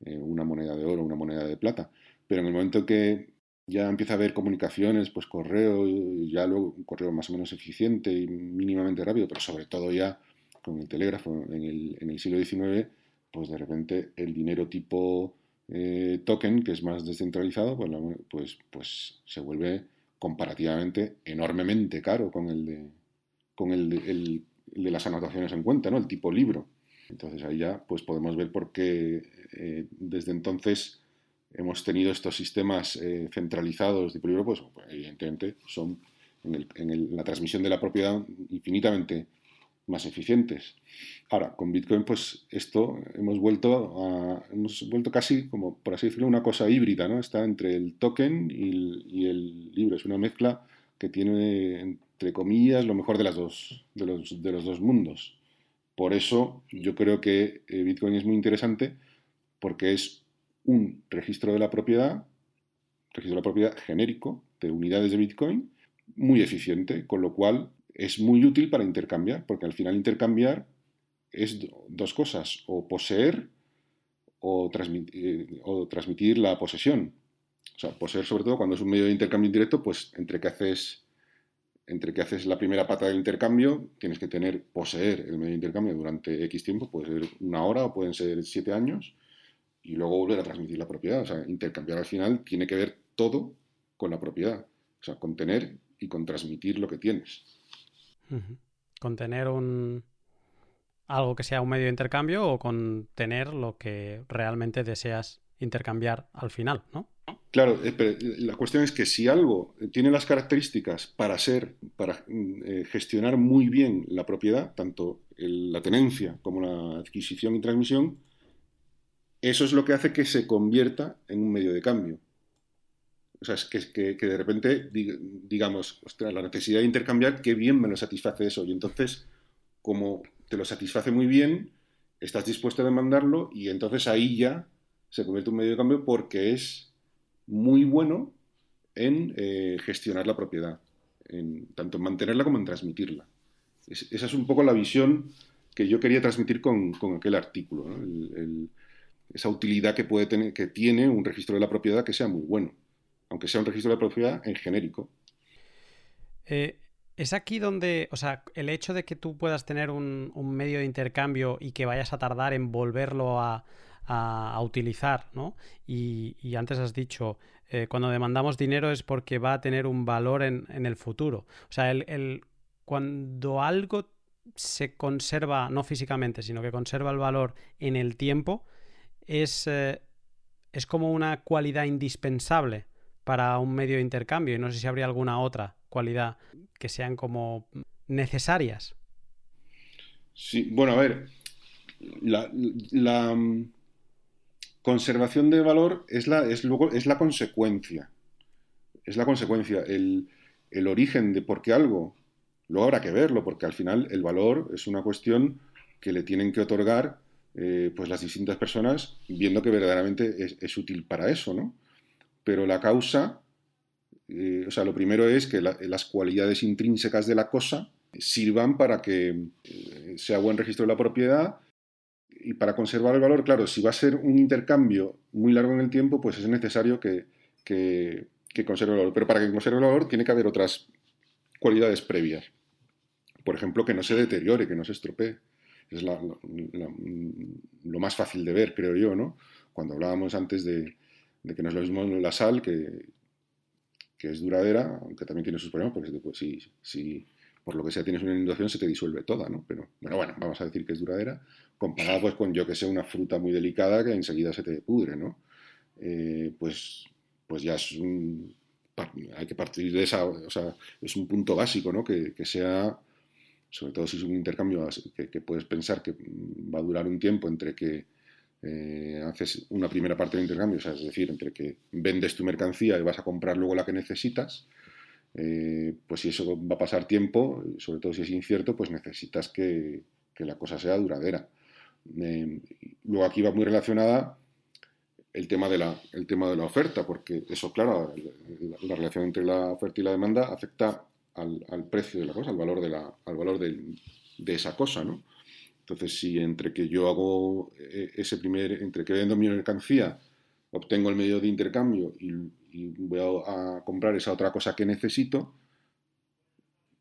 S2: eh, una moneda de oro, una moneda de plata. Pero en el momento que ya empieza a haber comunicaciones, pues correo, ya luego un correo más o menos eficiente y mínimamente rápido, pero sobre todo ya con el telégrafo en el, en el siglo XIX, pues de repente el dinero tipo eh, token, que es más descentralizado, pues, pues, pues, se vuelve comparativamente enormemente caro con el de, con el de, las anotaciones en cuenta, ¿no? el tipo libro. Entonces ahí ya pues podemos ver por qué eh, desde entonces hemos tenido estos sistemas eh, centralizados de libro, pues, pues evidentemente son en, la transmisión de la propiedad infinitamente más eficientes. Ahora, con Bitcoin, pues esto hemos vuelto a, hemos vuelto casi como, por así decirlo, una cosa híbrida, ¿no? Está entre el token y el, libro. Es una mezcla que tiene, entre comillas, lo mejor de, las dos, de, los, de los dos mundos. Por eso yo creo que eh, Bitcoin es muy interesante porque es un registro de la propiedad, registro de la propiedad genérico de unidades de Bitcoin, muy eficiente, con lo cual es muy útil para intercambiar, porque al final intercambiar es dos cosas, o poseer o transmitir, eh, o transmitir la posesión. O sea, poseer sobre todo cuando es un medio de intercambio indirecto, pues entre que haces entre que haces la primera pata del intercambio, tienes que tener, poseer el medio de intercambio durante X tiempo, puede ser una hora o pueden ser siete años, y luego volver a transmitir la propiedad. O sea, intercambiar al final tiene que ver todo con la propiedad. O sea, con tener y con transmitir lo que tienes.
S1: Con tener un algo que sea un medio de intercambio o con tener lo que realmente deseas intercambiar al final, ¿no?
S2: Claro, eh, la cuestión es que si algo tiene las características para ser, para eh, gestionar muy bien la propiedad, tanto la tenencia como la adquisición y transmisión, eso es lo que hace que se convierta en un medio de cambio. O sea, es que, de repente, digamos, la necesidad de intercambiar, qué bien me lo satisface eso. Y entonces, como te lo satisface muy bien, estás dispuesto a demandarlo y entonces ahí ya se convierte en un medio de cambio porque es muy bueno en eh, gestionar la propiedad, en, tanto en mantenerla como en transmitirla. esa es un poco la visión que yo quería transmitir con, aquel artículo, esa utilidad que, puede tener, que tiene un registro de la propiedad que sea muy bueno aunque sea un registro de propiedad en genérico.
S1: Eh, es aquí donde, o sea, el hecho de que tú puedas tener un, medio de intercambio y que vayas a tardar en volverlo a, utilizar, ¿no? Y, antes has dicho, eh, cuando demandamos dinero es porque va a tener un valor en, el futuro. O sea, el, cuando algo se conserva, no físicamente, sino que conserva el valor en el tiempo, es, eh, es como una cualidad indispensable para un medio de intercambio y no sé si habría alguna otra cualidad que sean como necesarias.
S2: Sí, bueno, a ver, la, mm, conservación de valor es la, es, luego, es la consecuencia. Es la consecuencia, el, origen de por qué algo. Luego habrá que verlo, porque al final el valor es una cuestión que le tienen que otorgar eh, pues las distintas personas viendo que verdaderamente es, útil para eso, ¿no? pero la causa, eh, o sea, lo primero es que las cualidades intrínsecas de la cosa sirvan para que eh, sea buen registro de la propiedad y para conservar el valor, claro, si va a ser un intercambio muy largo en el tiempo, pues es necesario que, conserve el valor. Pero para que conserve el valor tiene que haber otras cualidades previas. Por ejemplo, que no se deteriore, que no se estropee. Es lo más fácil de ver, creo yo, ¿no? Cuando hablábamos antes de, de que no es lo mismo la sal, que, que es duradera, aunque también tiene sus problemas, porque si, si por lo que sea tienes una inundación se te disuelve toda, ¿no? Pero bueno, bueno, vamos a decir que es duradera, comparada pues con yo que sé, una fruta muy delicada que enseguida se te pudre, ¿no? Eh, pues, pues ya es un, hay que partir de esa, o sea, es un punto básico, ¿no? Que, que sea, sobre todo si es un intercambio que, que, puedes pensar que va a durar un tiempo entre que eh, haces una primera parte del intercambio, es decir, entre que vendes tu mercancía y vas a comprar luego la que necesitas, eh, pues si eso va a pasar tiempo, sobre todo si es incierto, pues necesitas que, la cosa sea duradera. Eh, luego aquí va muy relacionada el tema de la, el tema de la oferta, porque eso, claro, la, relación entre la oferta y la demanda afecta al, precio de la cosa, al valor, de, la, al valor de, esa cosa, ¿no? Entonces, si entre que yo hago eh, ese primer, entre que vendo mi mercancía, obtengo el medio de intercambio y, voy a, comprar esa otra cosa que necesito,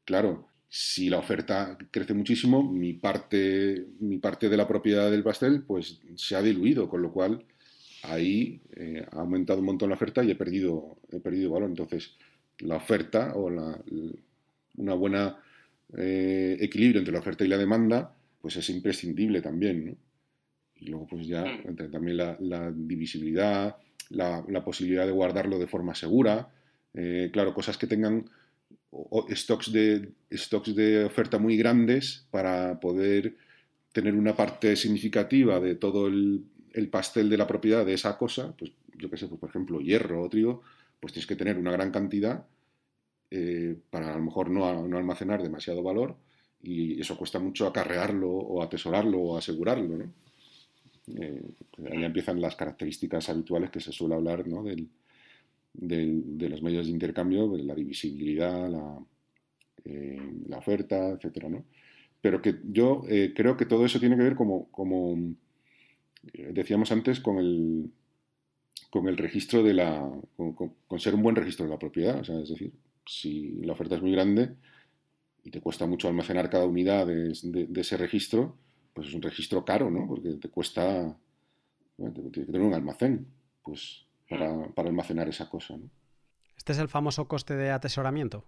S2: claro, si la oferta crece muchísimo, mi parte, mi parte de la propiedad del pastel pues se ha diluido, con lo cual ahí eh, ha aumentado un montón la oferta y he perdido, he perdido valor. Entonces, la oferta o la, una buena eh, equilibrio entre la oferta y la demanda, pues es imprescindible también, Y luego pues ya mm. también la, divisibilidad, la, posibilidad de guardarlo de forma segura, eh, claro, cosas que tengan stocks de, stocks de oferta muy grandes para poder tener una parte significativa de todo el, pastel de la propiedad de esa cosa, pues yo qué sé, pues, por ejemplo, hierro o trigo, pues tienes que tener una gran cantidad eh, para a lo mejor no, almacenar demasiado valor y eso cuesta mucho acarrearlo o atesorarlo o asegurarlo. ¿no? Eh, pues ahí empiezan las características habituales que se suele hablar de los medios de intercambio, de la divisibilidad, la, eh, la oferta, etcétera, ¿no? Pero que yo creo que todo eso tiene que ver como, decíamos antes con el, con el registro de la. Con, ser un buen registro de la propiedad. O sea, es decir, si la oferta es muy grande y te cuesta mucho almacenar cada unidad de, ese registro, pues es un registro caro, ¿no? Porque te cuesta. tienes que tener un almacén, pues, para, para almacenar esa cosa, ¿no?
S1: Este es el famoso coste de atesoramiento.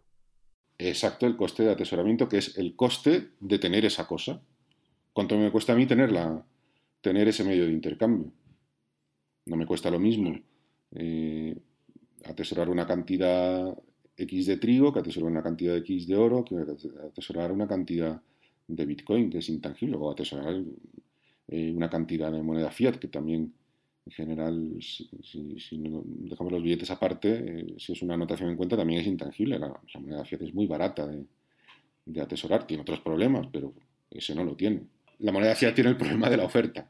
S2: Exacto, el coste de atesoramiento, que es el coste de tener esa cosa. ¿Cuánto me cuesta a mí tenerla, tener ese medio de intercambio? No me cuesta lo mismo eh, atesorar una cantidad X de trigo que atesorar una cantidad X de oro, que atesorar una cantidad de Bitcoin, que es intangible, o atesorar eh, una cantidad de moneda fiat, que también en general, si, dejamos los billetes aparte, eh, si es una anotación en cuenta, también es intangible. La, moneda fiat es muy barata de, de, atesorar, tiene otros problemas, pero ese no lo tiene. La moneda fiat tiene el problema de la oferta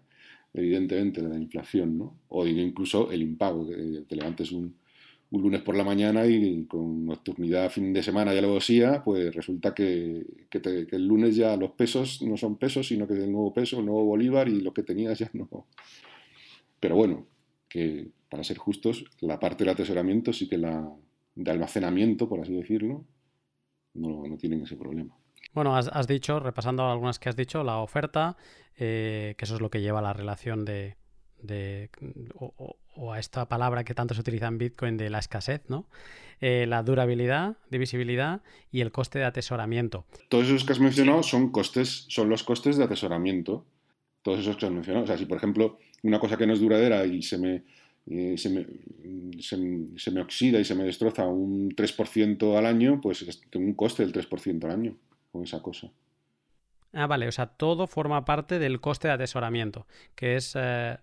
S2: evidentemente, de la inflación, ¿no? O incluso el impago, que te levantes un, un lunes por la mañana y con nocturnidad fin de semana y alevosía, pues resulta que, que, el lunes ya los pesos no son pesos, sino que es el nuevo peso, el nuevo bolívar y lo que tenías ya no. Pero bueno, que para ser justos, la parte del atesoramiento sí que la de almacenamiento, por así decirlo, no, no tienen ese problema.
S1: Bueno, has, dicho, repasando algunas que has dicho, la oferta, eh, que eso es lo que lleva a la relación de, o, a esta palabra que tanto se utiliza en Bitcoin de la escasez, ¿no? Eh, la durabilidad, divisibilidad y el coste de atesoramiento.
S2: Todos esos que has mencionado son costes, son los costes de atesoramiento. Todos esos que has mencionado. O sea, si por ejemplo una cosa que no es duradera y se me, eh, se, me, se, me, oxida y se me destroza un 3% al año, pues tengo un coste del 3% al año con esa cosa.
S1: Ah, vale, o sea, todo forma parte del coste de atesoramiento, que es... Eh,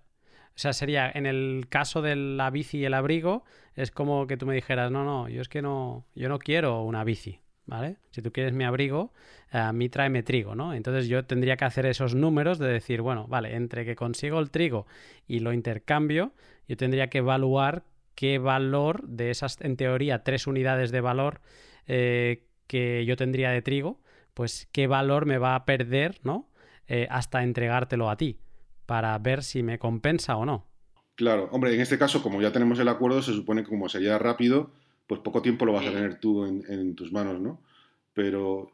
S1: o sea, sería, en el caso de la bici y el abrigo, es como que tú me dijeras, no, no, yo es que no, yo no quiero una bici, ¿vale? Si tú quieres mi abrigo, a mí tráeme trigo, ¿no? Entonces yo tendría que hacer esos números de decir, bueno, vale, entre que consigo el trigo y lo intercambio, yo tendría que evaluar qué valor de esas, en teoría, tres unidades de valor eh, que yo tendría de trigo, pues qué valor me va a perder, ¿no? Eh, hasta entregártelo a ti, para ver si me compensa o no.
S2: Claro, hombre, en este caso, como ya tenemos el acuerdo, se supone que como sería rápido, pues poco tiempo lo vas a tener tú en, tus manos, ¿no? Pero,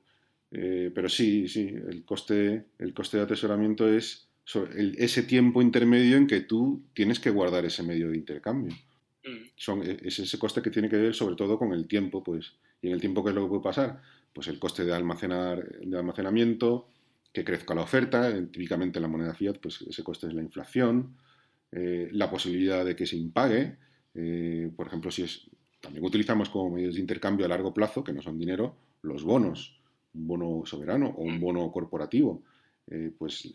S2: eh, pero sí, sí, el coste, el coste de atesoramiento es ese tiempo intermedio en que tú tienes que guardar ese medio de intercambio. Mm. Son, e, es ese coste que tiene que ver sobre todo con el tiempo, pues, y en el tiempo, ¿qué es lo que puede pasar? pues el coste de, almacenar, de almacenamiento, que crezca la oferta, eh, típicamente en la moneda fiat, pues ese coste es la inflación, eh, la posibilidad de que se impague, eh, por ejemplo, si es, también utilizamos como medios de intercambio a largo plazo, que no son dinero, los bonos, un bono soberano o un bono corporativo. pues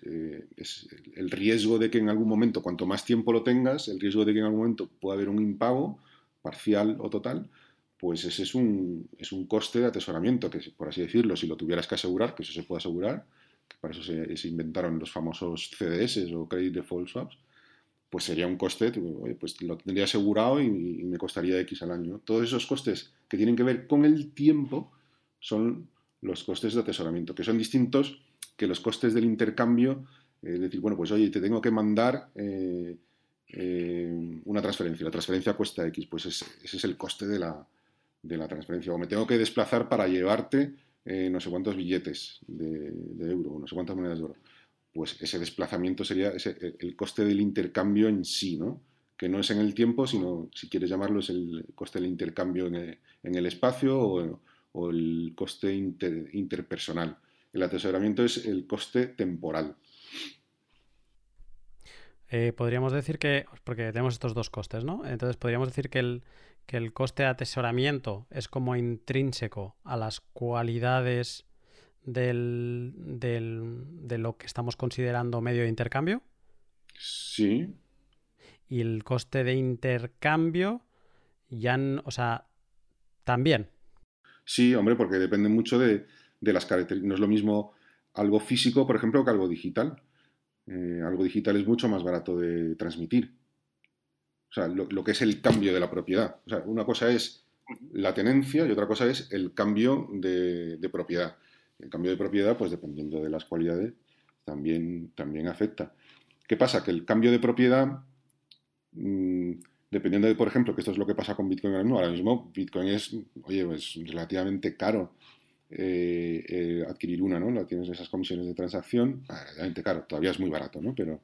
S2: es el riesgo de que en algún momento, cuanto más tiempo lo tengas, el riesgo de que en algún momento pueda haber un impago, parcial o total, pues ese es un, es un coste de atesoramiento, que por así decirlo, si lo tuvieras que asegurar, que eso se puede asegurar, que para eso se, inventaron los famosos CDS o Credit Default Swaps, pues sería un coste, pues lo tendría asegurado y, me costaría X al año. Todos esos costes que tienen que ver con el tiempo son los costes de atesoramiento, que son distintos que los costes del intercambio, eh, decir, bueno, pues oye, te tengo que mandar eh, eh, una transferencia, la transferencia cuesta X, pues ese, es el coste de la, de la, transferencia. O me tengo que desplazar para llevarte no sé cuántos billetes de, de, euro, no sé cuántas monedas de oro. Pues ese desplazamiento sería el coste del intercambio en sí, ¿no? Que no es en el tiempo, sino, si quieres llamarlo, es el coste del intercambio en el, espacio o, o, el coste interpersonal. El atesoramiento es el coste temporal.
S1: Eh, podríamos decir que, porque tenemos estos dos costes, ¿no? Entonces podríamos decir que el, que el coste de atesoramiento es como intrínseco a las cualidades del, de lo que estamos considerando medio de intercambio.
S2: Sí.
S1: Y el coste de intercambio ya, o sea, también.
S2: Sí, hombre, porque depende mucho de, de las características. No es lo mismo algo físico, por ejemplo, que algo digital. Eh, algo digital es mucho más barato de transmitir. O sea, lo, que es el cambio de la propiedad. O sea, una cosa es la tenencia y otra cosa es el cambio de, propiedad. El cambio de propiedad, pues dependiendo de las cualidades, también, también afecta. ¿Qué pasa? Que el cambio de propiedad, mm, dependiendo de, por ejemplo, que esto es lo que pasa con Bitcoin ahora mismo, ahora mismo Bitcoin es, oye, pues relativamente caro eh, eh, adquirir una, ¿no? La tienes esas comisiones de transacción, obviamente, claro, todavía es muy barato, ¿no? Pero,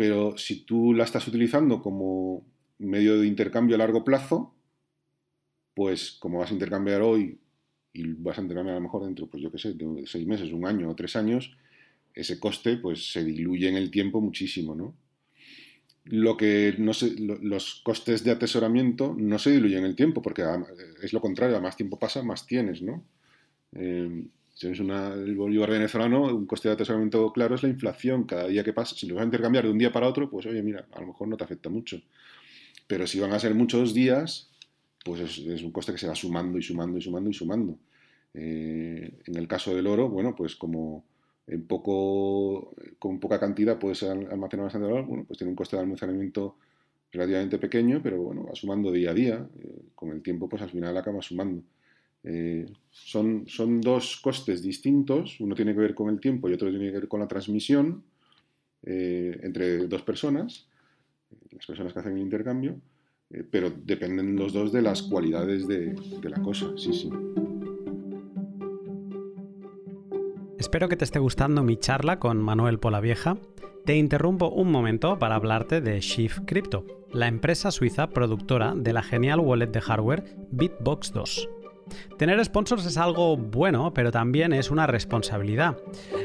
S2: pero si tú la estás utilizando como medio de intercambio a largo plazo, pues como vas a intercambiar hoy y vas a intercambiar a lo mejor dentro, pues yo qué sé, de seis meses, un año o tres años, ese coste pues se diluye en el tiempo muchísimo, ¿no? Lo que los costes de atesoramiento no se diluyen en el tiempo, porque es lo contrario, a más tiempo pasa, más tienes, ¿no? Eh, si es el bolívar venezolano, un coste de atesoramiento claro es la inflación. Cada día que pasa, si lo vas a intercambiar de un día para otro, pues oye, mira, a lo mejor no te afecta mucho. Pero si van a ser muchos días, pues es, un coste que se va sumando y sumando y sumando y sumando. Eh, en el caso del oro, bueno, pues como en poco, con poca cantidad puedes almacenar bastante oro, bueno, pues tiene un coste de almacenamiento relativamente pequeño, pero bueno, va sumando día a día. Eh, con el tiempo, pues al final acaba sumando. Eh, son, son dos costes distintos, uno tiene que ver con el tiempo y otro tiene que ver con la transmisión eh, entre dos personas, las personas que hacen el intercambio, eh, pero dependen los dos de las cualidades de, la cosa, sí, sí.
S1: Espero que te esté gustando mi charla con Manuel Polavieja. Te interrumpo un momento para hablarte de Shift Crypto, la empresa suiza productora de la genial wallet de hardware Bitbox 2. Tener sponsors es algo bueno, pero también es una responsabilidad.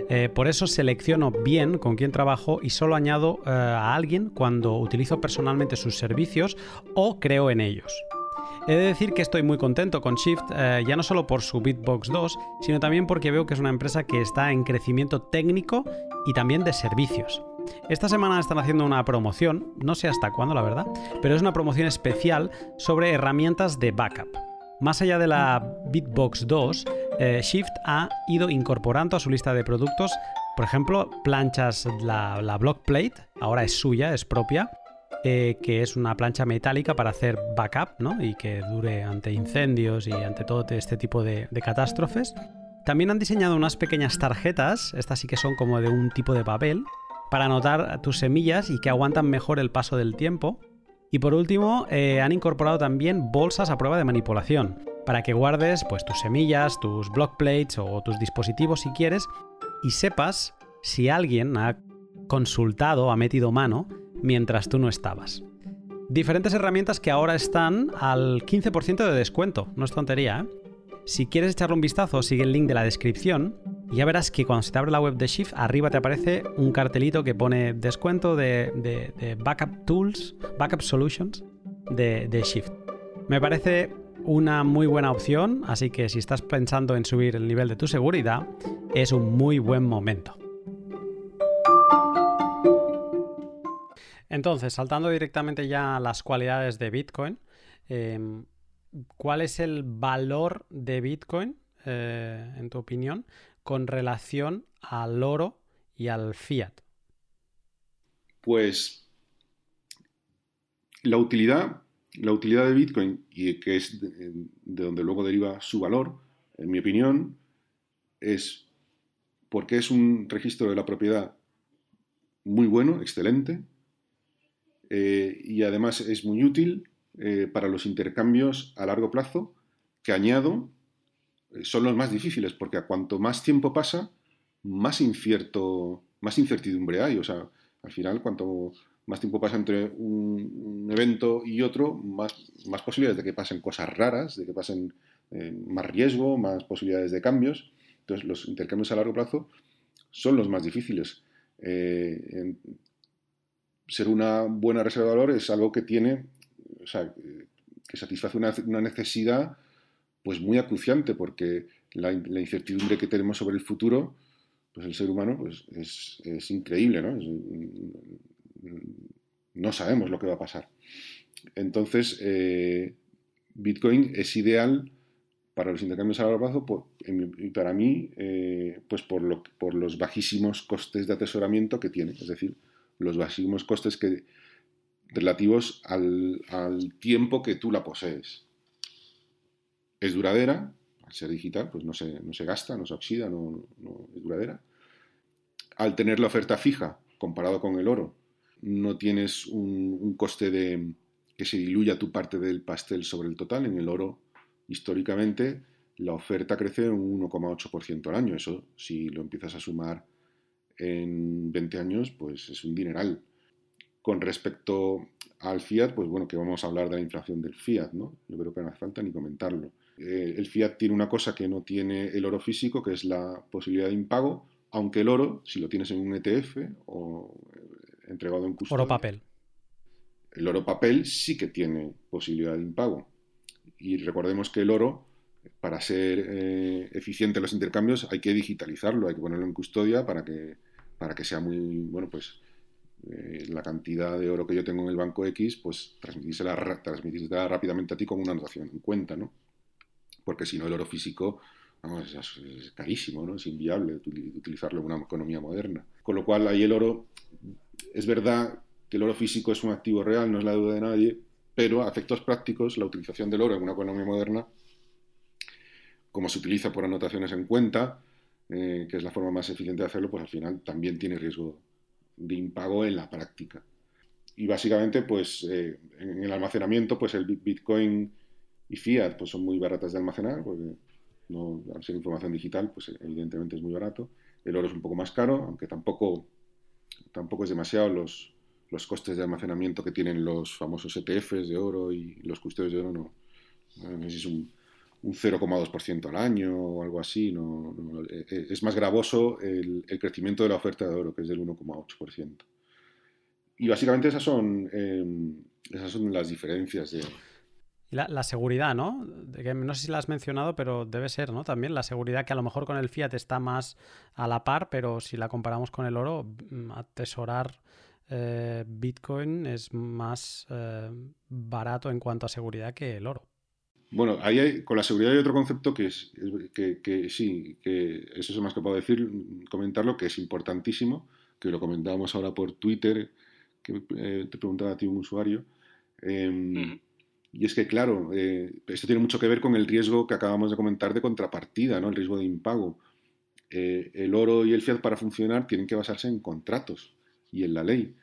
S1: Eh, por eso selecciono bien con quién trabajo y solo añado eh, a alguien cuando utilizo personalmente sus servicios o creo en ellos. He de decir que estoy muy contento con Shift, eh, ya no solo por su Bitbox 2, sino también porque veo que es una empresa que está en crecimiento técnico y también de servicios. Esta semana están haciendo una promoción, no sé hasta cuándo la verdad, pero es una promoción especial sobre herramientas de backup. Más allá de la Bitbox 2, eh, Shift ha ido incorporando a su lista de productos, por ejemplo, planchas, la, la Blockplate, ahora es suya, es propia, eh, que es una plancha metálica para hacer backup ¿no? y que dure ante incendios y ante todo este tipo de, de catástrofes. También han diseñado unas pequeñas tarjetas, estas sí que son como de un tipo de papel, para anotar tus semillas y que aguantan mejor el paso del tiempo. Y por último, eh, han incorporado también bolsas a prueba de manipulación, para que guardes pues, tus semillas, tus block plates o tus dispositivos si quieres, y sepas si alguien ha consultado, ha metido mano mientras tú no estabas. Diferentes herramientas que ahora están al 15% de descuento, no es tontería, ¿eh? Si quieres echarle un vistazo, sigue el link de la descripción y ya verás que cuando se te abre la web de Shift, arriba te aparece un cartelito que pone descuento de, Backup Tools, Backup Solutions de, de Shift. Me parece una muy buena opción, así que si estás pensando en subir el nivel de tu seguridad, es un muy buen momento. Entonces, saltando directamente ya a las cualidades de Bitcoin, em, ¿cuál es el valor de Bitcoin, eh, en tu opinión, con relación al oro y al fiat?
S2: Pues la utilidad, la utilidad de Bitcoin, y que es de, donde luego deriva su valor, en mi opinión, es porque es un registro de la propiedad muy bueno, excelente, eh, y además es muy útil eh, para los intercambios a largo plazo, que añado, son los más difíciles, porque a cuanto más tiempo pasa, más incierto, más incertidumbre hay. O sea, al final, cuanto más tiempo pasa entre un, evento y otro, más, posibilidades de que pasen cosas raras, de que pasen más riesgo, más posibilidades de cambios. Entonces, los intercambios a largo plazo son los más difíciles. Eh, ser una buena reserva de valor es algo que tiene, o sea, que satisface una, necesidad pues muy acuciante, porque la, incertidumbre que tenemos sobre el futuro, pues el ser humano pues es, increíble, ¿no? no sabemos lo que va a pasar. Entonces, eh, Bitcoin es ideal para los intercambios a largo plazo y para mí, eh, pues por, por los bajísimos costes de atesoramiento que tiene, es decir, los bajísimos costes que, relativos al, tiempo que tú la posees. Es duradera, al ser digital, pues no se, no se gasta, no se oxida, no, es duradera. Al tener la oferta fija, comparado con el oro, no tienes un, un coste de que se diluya tu parte del pastel sobre el total. En el oro históricamente la oferta crece un 1,8% al año. Eso, si lo empiezas a sumar en 20 años, pues es un dineral. Con respecto al fiat, pues bueno, que vamos a hablar de la inflación del fiat, ¿no? Yo creo que no hace falta ni comentarlo. Eh, el fiat tiene una cosa que no tiene el oro físico, que es la posibilidad de impago, aunque el oro, si lo tienes en un ETF o eh, entregado en custodia...
S1: Oro papel.
S2: El oro papel sí que tiene posibilidad de impago y recordemos que el oro, para ser eh, eficiente en los intercambios, hay que digitalizarlo, hay que ponerlo en custodia para que, para que sea muy, bueno, pues eh, la cantidad de oro que yo tengo en el banco X, pues transmitírsela, transmitírsela rápidamente a ti con una anotación en cuenta, ¿no? Porque si no, el oro físico vamos, es, carísimo, ¿no? Es inviable utilizarlo en una economía moderna. Con lo cual, ahí el oro, es verdad que el oro físico es un activo real, no es la duda de nadie, pero a efectos prácticos, la utilización del oro en una economía moderna, como se utiliza por anotaciones en cuenta, eh, que es la forma más eficiente de hacerlo, pues al final también tiene riesgo de impago en la práctica. Y básicamente, pues eh, en el almacenamiento, pues el Bitcoin y Fiat pues son muy baratas de almacenar, porque no, al ser información digital, pues evidentemente es muy barato. El oro es un poco más caro, aunque tampoco, tampoco es demasiado los, los costes de almacenamiento que tienen los famosos ETFs de oro y los custodios de oro no, no sé si es un, un 0,2% al año o algo así. No, eh, eh, es más gravoso el, el, crecimiento de la oferta de oro, que es del 1,8%. Y básicamente esas son, eh, esas son las diferencias de...
S1: La, la, seguridad, ¿no? De que, no sé si la has mencionado, pero debe ser, ¿no? También la seguridad que a lo mejor con el fiat está más a la par, pero si la comparamos con el oro, mm, atesorar eh, Bitcoin es más eh, barato en cuanto a seguridad que el oro.
S2: Bueno, ahí con la seguridad hay otro concepto que, es, que, sí, que eso es más que puedo decir, comentarlo, que es importantísimo, que lo comentábamos ahora por Twitter, que eh, te preguntaba a ti un usuario. Em, y es que, claro, esto tiene mucho que ver con el riesgo que acabamos de comentar de contrapartida, ¿no? el riesgo de impago. el oro y el fiat para funcionar tienen que basarse en contratos y en la ley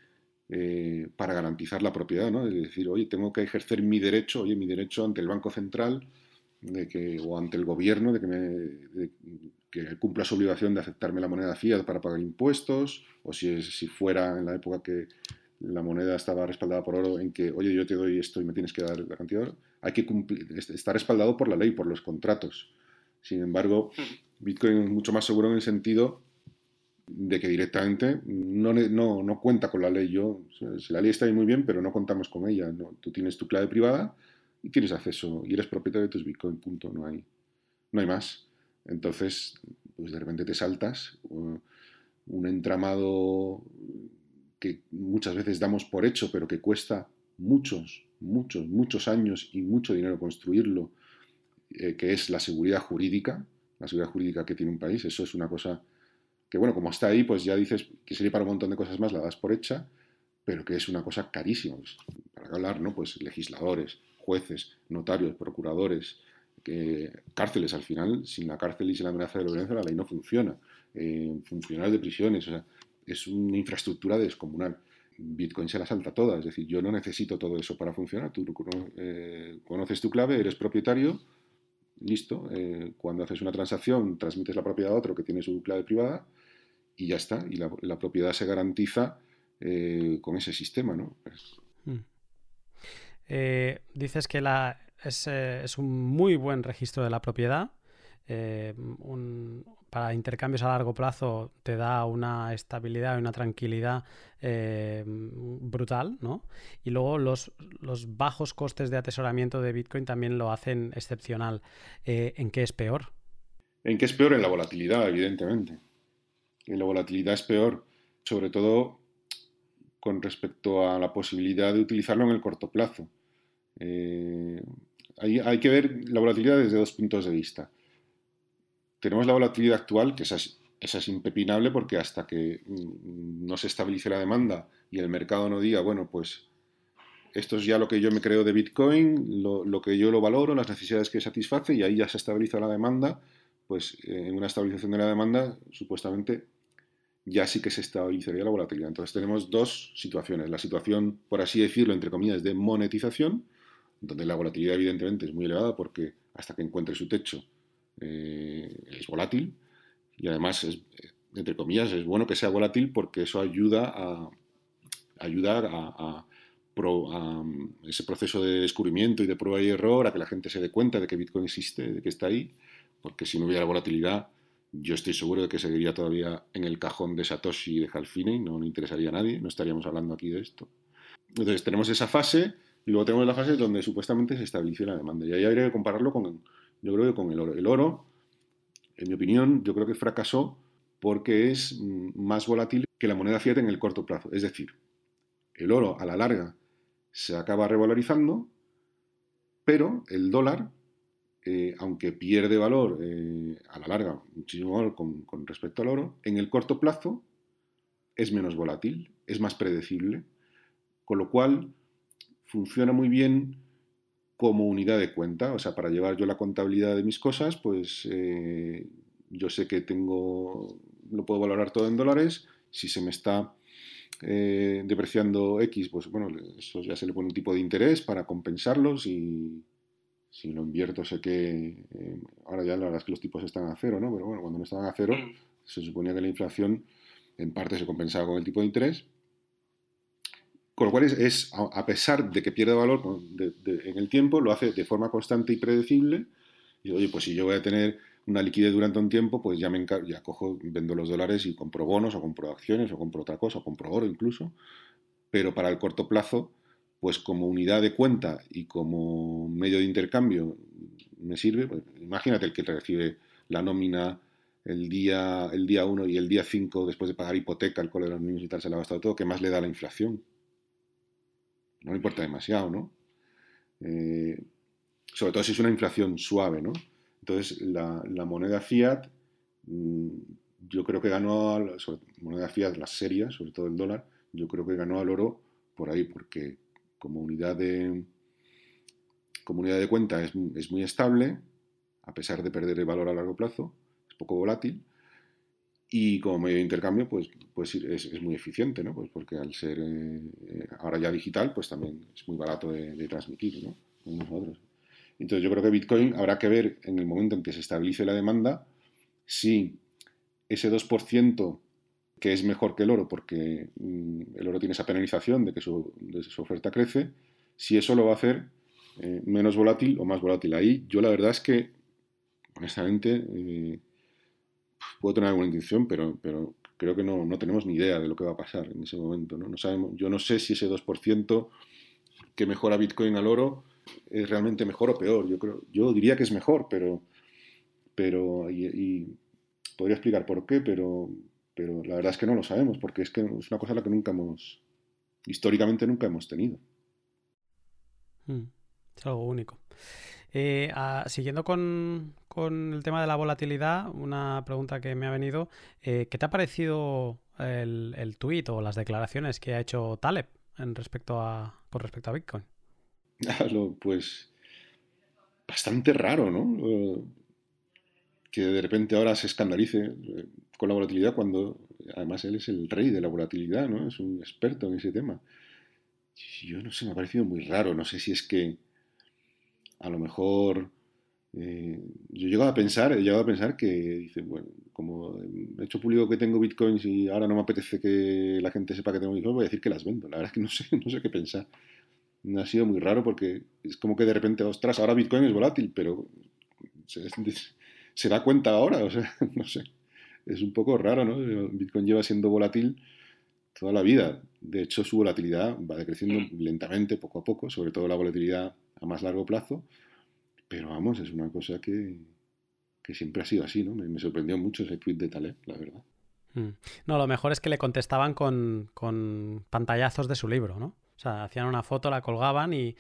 S2: eh, para garantizar la propiedad, ¿no? Es decir, oye, tengo que ejercer mi derecho, oye, mi derecho ante el Banco Central de que, o ante el gobierno de que, me, que cumpla su obligación de aceptarme la moneda fiat para pagar impuestos, o si, si fuera en la época que la moneda estaba respaldada por oro, en que, oye, yo te doy esto y me tienes que dar la cantidad de oro, hay que cumplir, está respaldado por la ley, por los contratos. Sin embargo, Bitcoin es mucho más seguro en el sentido de que directamente no, no, no, cuenta con la ley. Yo, la ley está ahí muy bien, pero no contamos con ella. Tú tienes tu clave privada y tienes acceso y eres propietario de tus Bitcoin, punto. No hay, no hay más. Entonces, pues de repente te saltas uh, un entramado que muchas veces damos por hecho, pero que cuesta muchos, muchos, muchos años y mucho dinero construirlo, eh, que es la seguridad jurídica, la seguridad jurídica que tiene un país. Eso es una cosa que bueno, como está ahí, pues ya dices que sería para un montón de cosas más, la das por hecha, pero que es una cosa carísima. Pues, para hablar, ¿no? Pues legisladores, jueces, notarios, procuradores, cárceles al final, sin la cárcel y sin la amenaza de violencia la ley no funciona. eh, funcionarios de prisiones, o sea, es una infraestructura descomunal. Bitcoin se la salta toda, es decir, yo no necesito todo eso para funcionar. Tú eh, conoces tu clave, eres propietario, listo. Eh, cuando haces una transacción, transmites la propiedad a otro que tiene su clave privada y ya está. Y la, propiedad se garantiza eh, con ese sistema, ¿no? Hmm.
S1: dices que la, es, es, un muy buen registro de la propiedad. Un, para intercambios a largo plazo te da una estabilidad y una tranquilidad eh, brutal, ¿no? Y luego los, bajos costes de atesoramiento de Bitcoin también lo hacen excepcional. Eh, ¿En qué es peor?
S2: ¿En qué es peor? En la volatilidad, evidentemente. En la volatilidad es peor, sobre todo con respecto a la posibilidad de utilizarlo en el corto plazo. Eh, hay que ver la volatilidad desde dos puntos de vista tenemos la volatilidad actual, que esa es, impepinable porque hasta que mm, no se estabilice la demanda y el mercado no diga, bueno, pues esto es ya lo que yo me creo de Bitcoin, lo, que yo lo valoro, las necesidades que satisface y ahí ya se estabiliza la demanda, pues eh, en una estabilización de la demanda supuestamente ya sí que se estabilizaría la volatilidad. Entonces tenemos dos situaciones. La situación, por así decirlo, entre comillas, de monetización, donde la volatilidad evidentemente es muy elevada porque hasta que encuentre su techo eh, es volátil y además, es, entre comillas, es bueno que sea volátil porque eso ayuda a ayudar a, ese proceso de descubrimiento y de prueba y error, a que la gente se dé cuenta de que Bitcoin existe, de que está ahí, porque si no hubiera volatilidad, yo estoy seguro de que seguiría todavía en el cajón de Satoshi y de Halfine, no le interesaría a nadie, no estaríamos hablando aquí de esto. Entonces tenemos esa fase y luego tenemos la fase donde supuestamente se estabiliza la demanda. Y ahí habría que compararlo con, yo creo que con el oro. El oro, en mi opinión, yo creo que fracasó porque es mm, más volátil que la moneda fiat en el corto plazo. Es decir, el oro a la larga se acaba revalorizando, pero el dólar, eh, aunque pierde valor eh, a la larga, muchísimo valor con, con respecto al oro, en el corto plazo es menos volátil, es más predecible, con lo cual funciona muy bien como unidad de cuenta. O sea, para llevar yo la contabilidad de mis cosas, pues eh, yo sé que tengo, lo puedo valorar todo en dólares. Si se me está eh, depreciando X, pues bueno, eso ya se le pone un tipo de interés para compensarlos y si lo invierto sé que eh, ahora ya la verdad es que los tipos están a cero, ¿no? Pero bueno, cuando no estaban a cero, mm. se suponía que la inflación en parte se compensaba con el tipo de interés con lo cual es, a pesar de que pierde valor en el tiempo, lo hace de forma constante y predecible. Y oye, pues si yo voy a tener una liquidez durante un tiempo, pues ya me ya cojo, vendo los dólares y compro bonos o compro acciones o compro otra cosa, o compro oro incluso. Pero para el corto plazo, pues como unidad de cuenta y como medio de intercambio me sirve. Pues imagínate el que recibe la nómina el día el día 1 y el día 5 después de pagar hipoteca, el cole de los niños y tal, se le ha gastado todo, ¿qué más le da la inflación? No le importa demasiado, ¿no? Eh, sobre todo si es una inflación suave, ¿no? Entonces, la, moneda fiat, mm, yo creo que ganó, a, sobre, moneda fiat, las serias, sobre todo el dólar, yo creo que ganó al oro por ahí, porque como unidad de, como unidad de cuenta es, es muy estable, a pesar de perder el valor a largo plazo, es poco volátil, y como medio de intercambio, pues, pues es, muy eficiente, ¿no? Pues porque al ser eh, ahora ya digital, pues también es muy barato de, transmitir, ¿no? Entonces yo creo que Bitcoin habrá que ver en el momento en que se estabilice la demanda si ese 2% que es mejor que el oro, porque mm, el oro tiene esa penalización de que su, oferta crece, si eso lo va a hacer eh, menos volátil o más volátil. Ahí yo la verdad es que, honestamente, eh, puedo tener alguna intención, pero, pero creo que no, tenemos ni idea de lo que va a pasar en ese momento. ¿no? No sabemos, yo no sé si ese 2% que mejora Bitcoin al oro es realmente mejor o peor. Yo, creo, yo diría que es mejor, pero, pero y, podría explicar por qué, pero, pero la verdad es que no lo sabemos, porque es que es una cosa a la que nunca hemos, históricamente nunca hemos tenido.
S1: Hmm, es algo único. Eh, siguiendo con, el tema de la volatilidad, una pregunta que me ha venido. Eh, ¿Qué te ha parecido el, el tuit o las declaraciones que ha hecho Taleb en respecto a, con respecto a Bitcoin? [LAUGHS]
S2: pues bastante raro, ¿no? que de repente ahora se escandalice eh, con la volatilidad cuando además él es el rey de la volatilidad, ¿no? Es un experto en ese tema. Yo no sé, me ha parecido muy raro, no sé si es que a lo mejor eh, yo he llegado a pensar, he llegado a pensar que dice, bueno, como he hecho público que tengo bitcoins y ahora no me apetece que la gente sepa que tengo bitcoins, voy a decir que las vendo. La verdad es que no [LAUGHS] sé, no sé qué pensar. Ha sido muy raro porque es como que de repente, ostras, ahora bitcoin es volátil, pero se, [LAUGHS] se da cuenta ahora, o sea, [LAUGHS] no sé. Es un poco raro, ¿no? Bitcoin lleva siendo volátil toda la vida. De hecho, su volatilidad va decreciendo mm. lentamente, poco a poco, sobre todo la volatilidad a más largo plazo pero vamos, es una cosa que, siempre ha sido así, ¿no? Me, sorprendió mucho ese tweet de Taleb, la verdad.
S1: Mm. No, lo mejor es que le contestaban con, pantallazos de su libro, ¿no? O sea, hacían una foto, la colgaban y,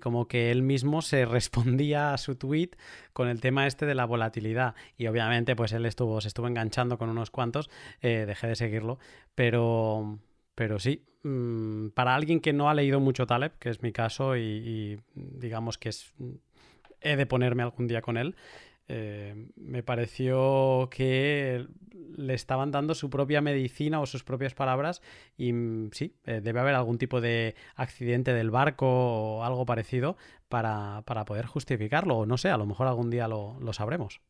S1: como que él mismo se [LAUGHS] respondía a su tweet con el tema este de la volatilidad. Y obviamente, pues él estuvo, se estuvo enganchando con unos cuantos, eh, dejé de seguirlo, pero, pero sí, mm, para alguien que no ha leído mucho Taleb, que es mi caso, y digamos que es he de ponerme algún día con él. Eh, me pareció que le estaban dando su propia medicina o sus propias palabras y mm, sí, eh, debe haber algún tipo de accidente del barco o algo parecido para, poder justificarlo o no sé, a lo mejor algún día lo, sabremos.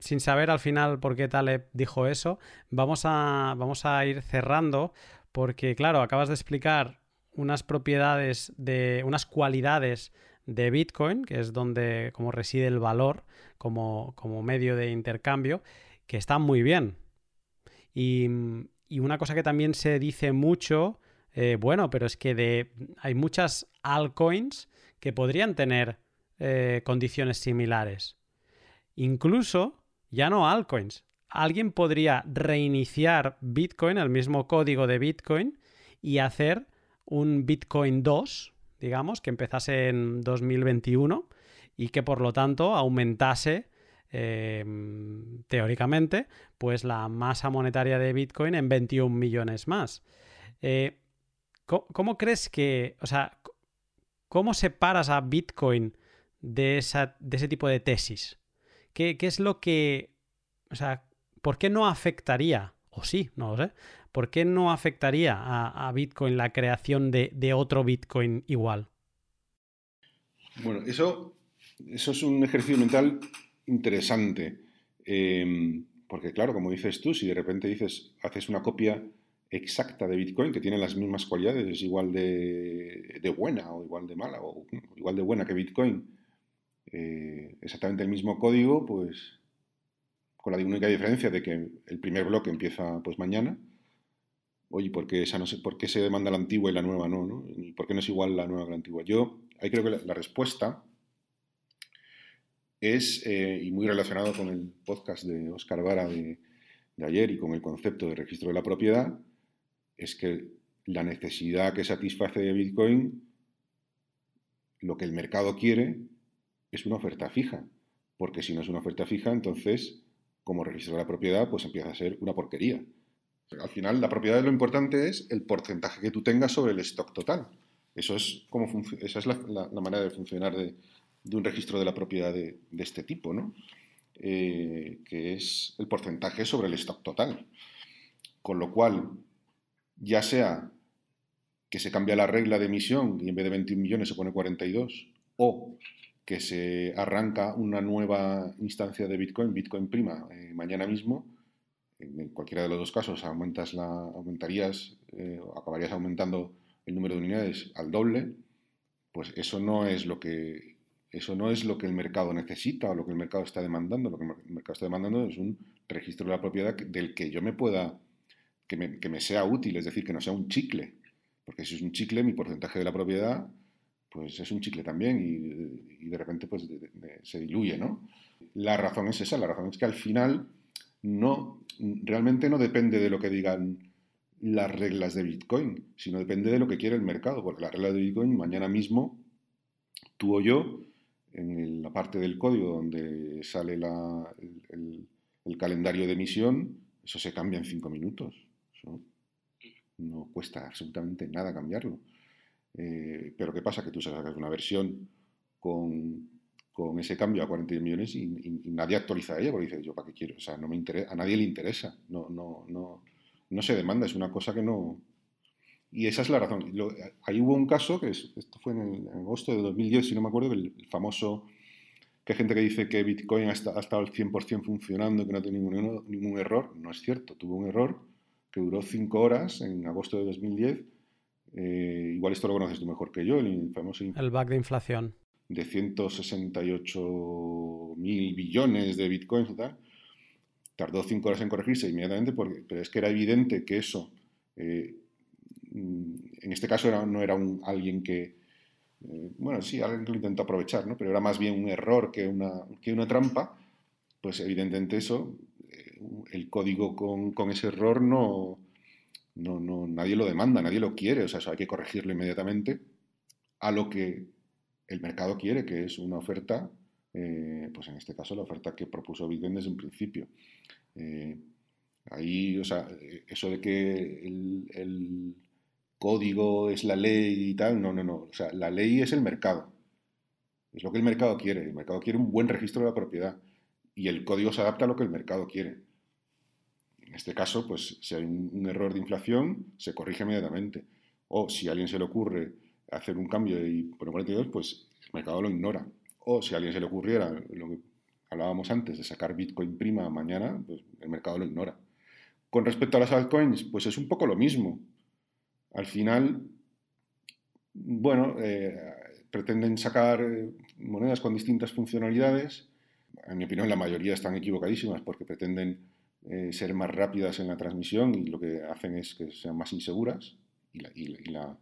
S1: Sin saber al final por qué Taleb dijo eso, vamos a, vamos a ir cerrando porque claro, acabas de explicar unas propiedades de unas cualidades de Bitcoin, que es donde como reside el valor como, medio de intercambio, que está muy bien. Y, una cosa que también se dice mucho, eh, bueno, pero es que de, hay muchas altcoins que podrían tener eh, condiciones similares. Incluso, ya no altcoins, alguien podría reiniciar Bitcoin, el mismo código de Bitcoin, y hacer un Bitcoin 2 digamos, que empezase en 2021 y que por lo tanto aumentase eh, teóricamente pues la masa monetaria de Bitcoin en 21 millones más. Eh, ¿cómo, crees que, o sea, cómo separas a Bitcoin de, esa, de ese tipo de tesis? ¿Qué, es lo que, o sea, por qué no afectaría, o sí, no lo sé, ¿por qué no afectaría a, Bitcoin la creación de, otro Bitcoin igual?
S2: Bueno, eso, es un ejercicio mental interesante. Em, porque claro, como dices tú, si de repente dices, haces una copia exacta de Bitcoin que tiene las mismas cualidades, es igual de, buena o igual de mala o igual de buena que Bitcoin, eh, exactamente el mismo código, pues con la única diferencia de que el primer bloque empieza pues mañana oye, ¿por qué, esa no ¿por qué se demanda la antigua y la nueva no, no? ¿Y por qué no es igual la nueva que la antigua? Yo ahí creo que la, respuesta es, eh, y muy relacionado con el podcast de Oscar Vara de, ayer y con el concepto de registro de la propiedad, es que la necesidad que satisface de Bitcoin, lo que el mercado quiere, es una oferta fija. Porque si no es una oferta fija, entonces, como registro de la propiedad, pues empieza a ser una porquería. Al final, la propiedad de lo importante es el porcentaje que tú tengas sobre el stock total. Eso es como esa es la, manera de funcionar de, un registro de la propiedad de, este tipo, ¿no? Eh, que es el porcentaje sobre el stock total. Con lo cual, ya sea que se cambia la regla de emisión y en vez de 21 millones se pone 42, o que se arranca una nueva instancia de Bitcoin, Bitcoin prima, eh, mañana mismo, en cualquiera de los dos casos aumentas la, aumentarías, eh, acabarías aumentando el número de unidades al doble, pues eso no es lo que eso no es lo que el mercado necesita o lo que el mercado está demandando. Lo que el mercado está demandando es un registro de la propiedad del que yo me pueda, que me, que me sea útil, es decir, que no sea un chicle. Porque si es un chicle, mi porcentaje de la propiedad, pues es un chicle también y, de repente pues se diluye, ¿no? La razón es esa, la razón es que al final no, realmente no depende de lo que digan las reglas de Bitcoin, sino depende de lo que quiere el mercado, porque las reglas de Bitcoin mañana mismo, tú o yo, en la parte del código donde sale el, calendario de emisión, eso se cambia en cinco minutos. no cuesta absolutamente nada cambiarlo. Eh, pero ¿qué pasa? Que tú sacas una versión con con ese cambio a 41 millones y, nadie actualiza ella porque dice, yo para qué quiero, o sea, no me interesa, a nadie le interesa, no, no, no, no se demanda, es una cosa que no... Y esa es la razón. ahí hubo un caso, que esto fue en, agosto de 2010, si no me acuerdo, el, famoso, que hay gente que dice que Bitcoin ha, estado al 100% funcionando, que no tiene ningún, ningún error. No es cierto, tuvo un error que duró 5 horas en agosto de 2010. Eh, igual esto lo conoces tú mejor que yo, el famoso...
S1: El bug de inflación
S2: de 168 mil billones de bitcoins tardó cinco horas en corregirse inmediatamente, porque, pero es que era evidente que eso, eh, en este caso no era un, alguien que, eh, bueno, sí, alguien que lo intentó aprovechar, ¿no? pero era más bien un error que una, que una trampa, pues evidentemente eso, eh, el código con, con, ese error no, no, no, nadie lo demanda, nadie lo quiere, o sea, eso hay que corregirlo inmediatamente, a lo que el mercado quiere, que es una oferta, eh, pues en este caso la oferta que propuso Bitcoin desde un principio. Eh, ahí, o sea, eso de que el, código es la ley y tal, no, no, no. O sea, la ley es el mercado. Es lo que el mercado quiere. El mercado quiere un buen registro de la propiedad y el código se adapta a lo que el mercado quiere. En este caso, pues si hay un error de inflación, se corrige inmediatamente. O si a alguien se le ocurre hacer un cambio y poner 42, pues el mercado lo ignora. O si a alguien se le ocurriera lo que hablábamos antes de sacar Bitcoin prima mañana, pues el mercado lo ignora. Con respecto a las altcoins, pues es un poco lo mismo. Al final, bueno, eh, pretenden sacar eh, monedas con distintas funcionalidades. En mi opinión, la mayoría están equivocadísimas porque pretenden eh, ser más rápidas en la transmisión y lo que hacen es que sean más inseguras y la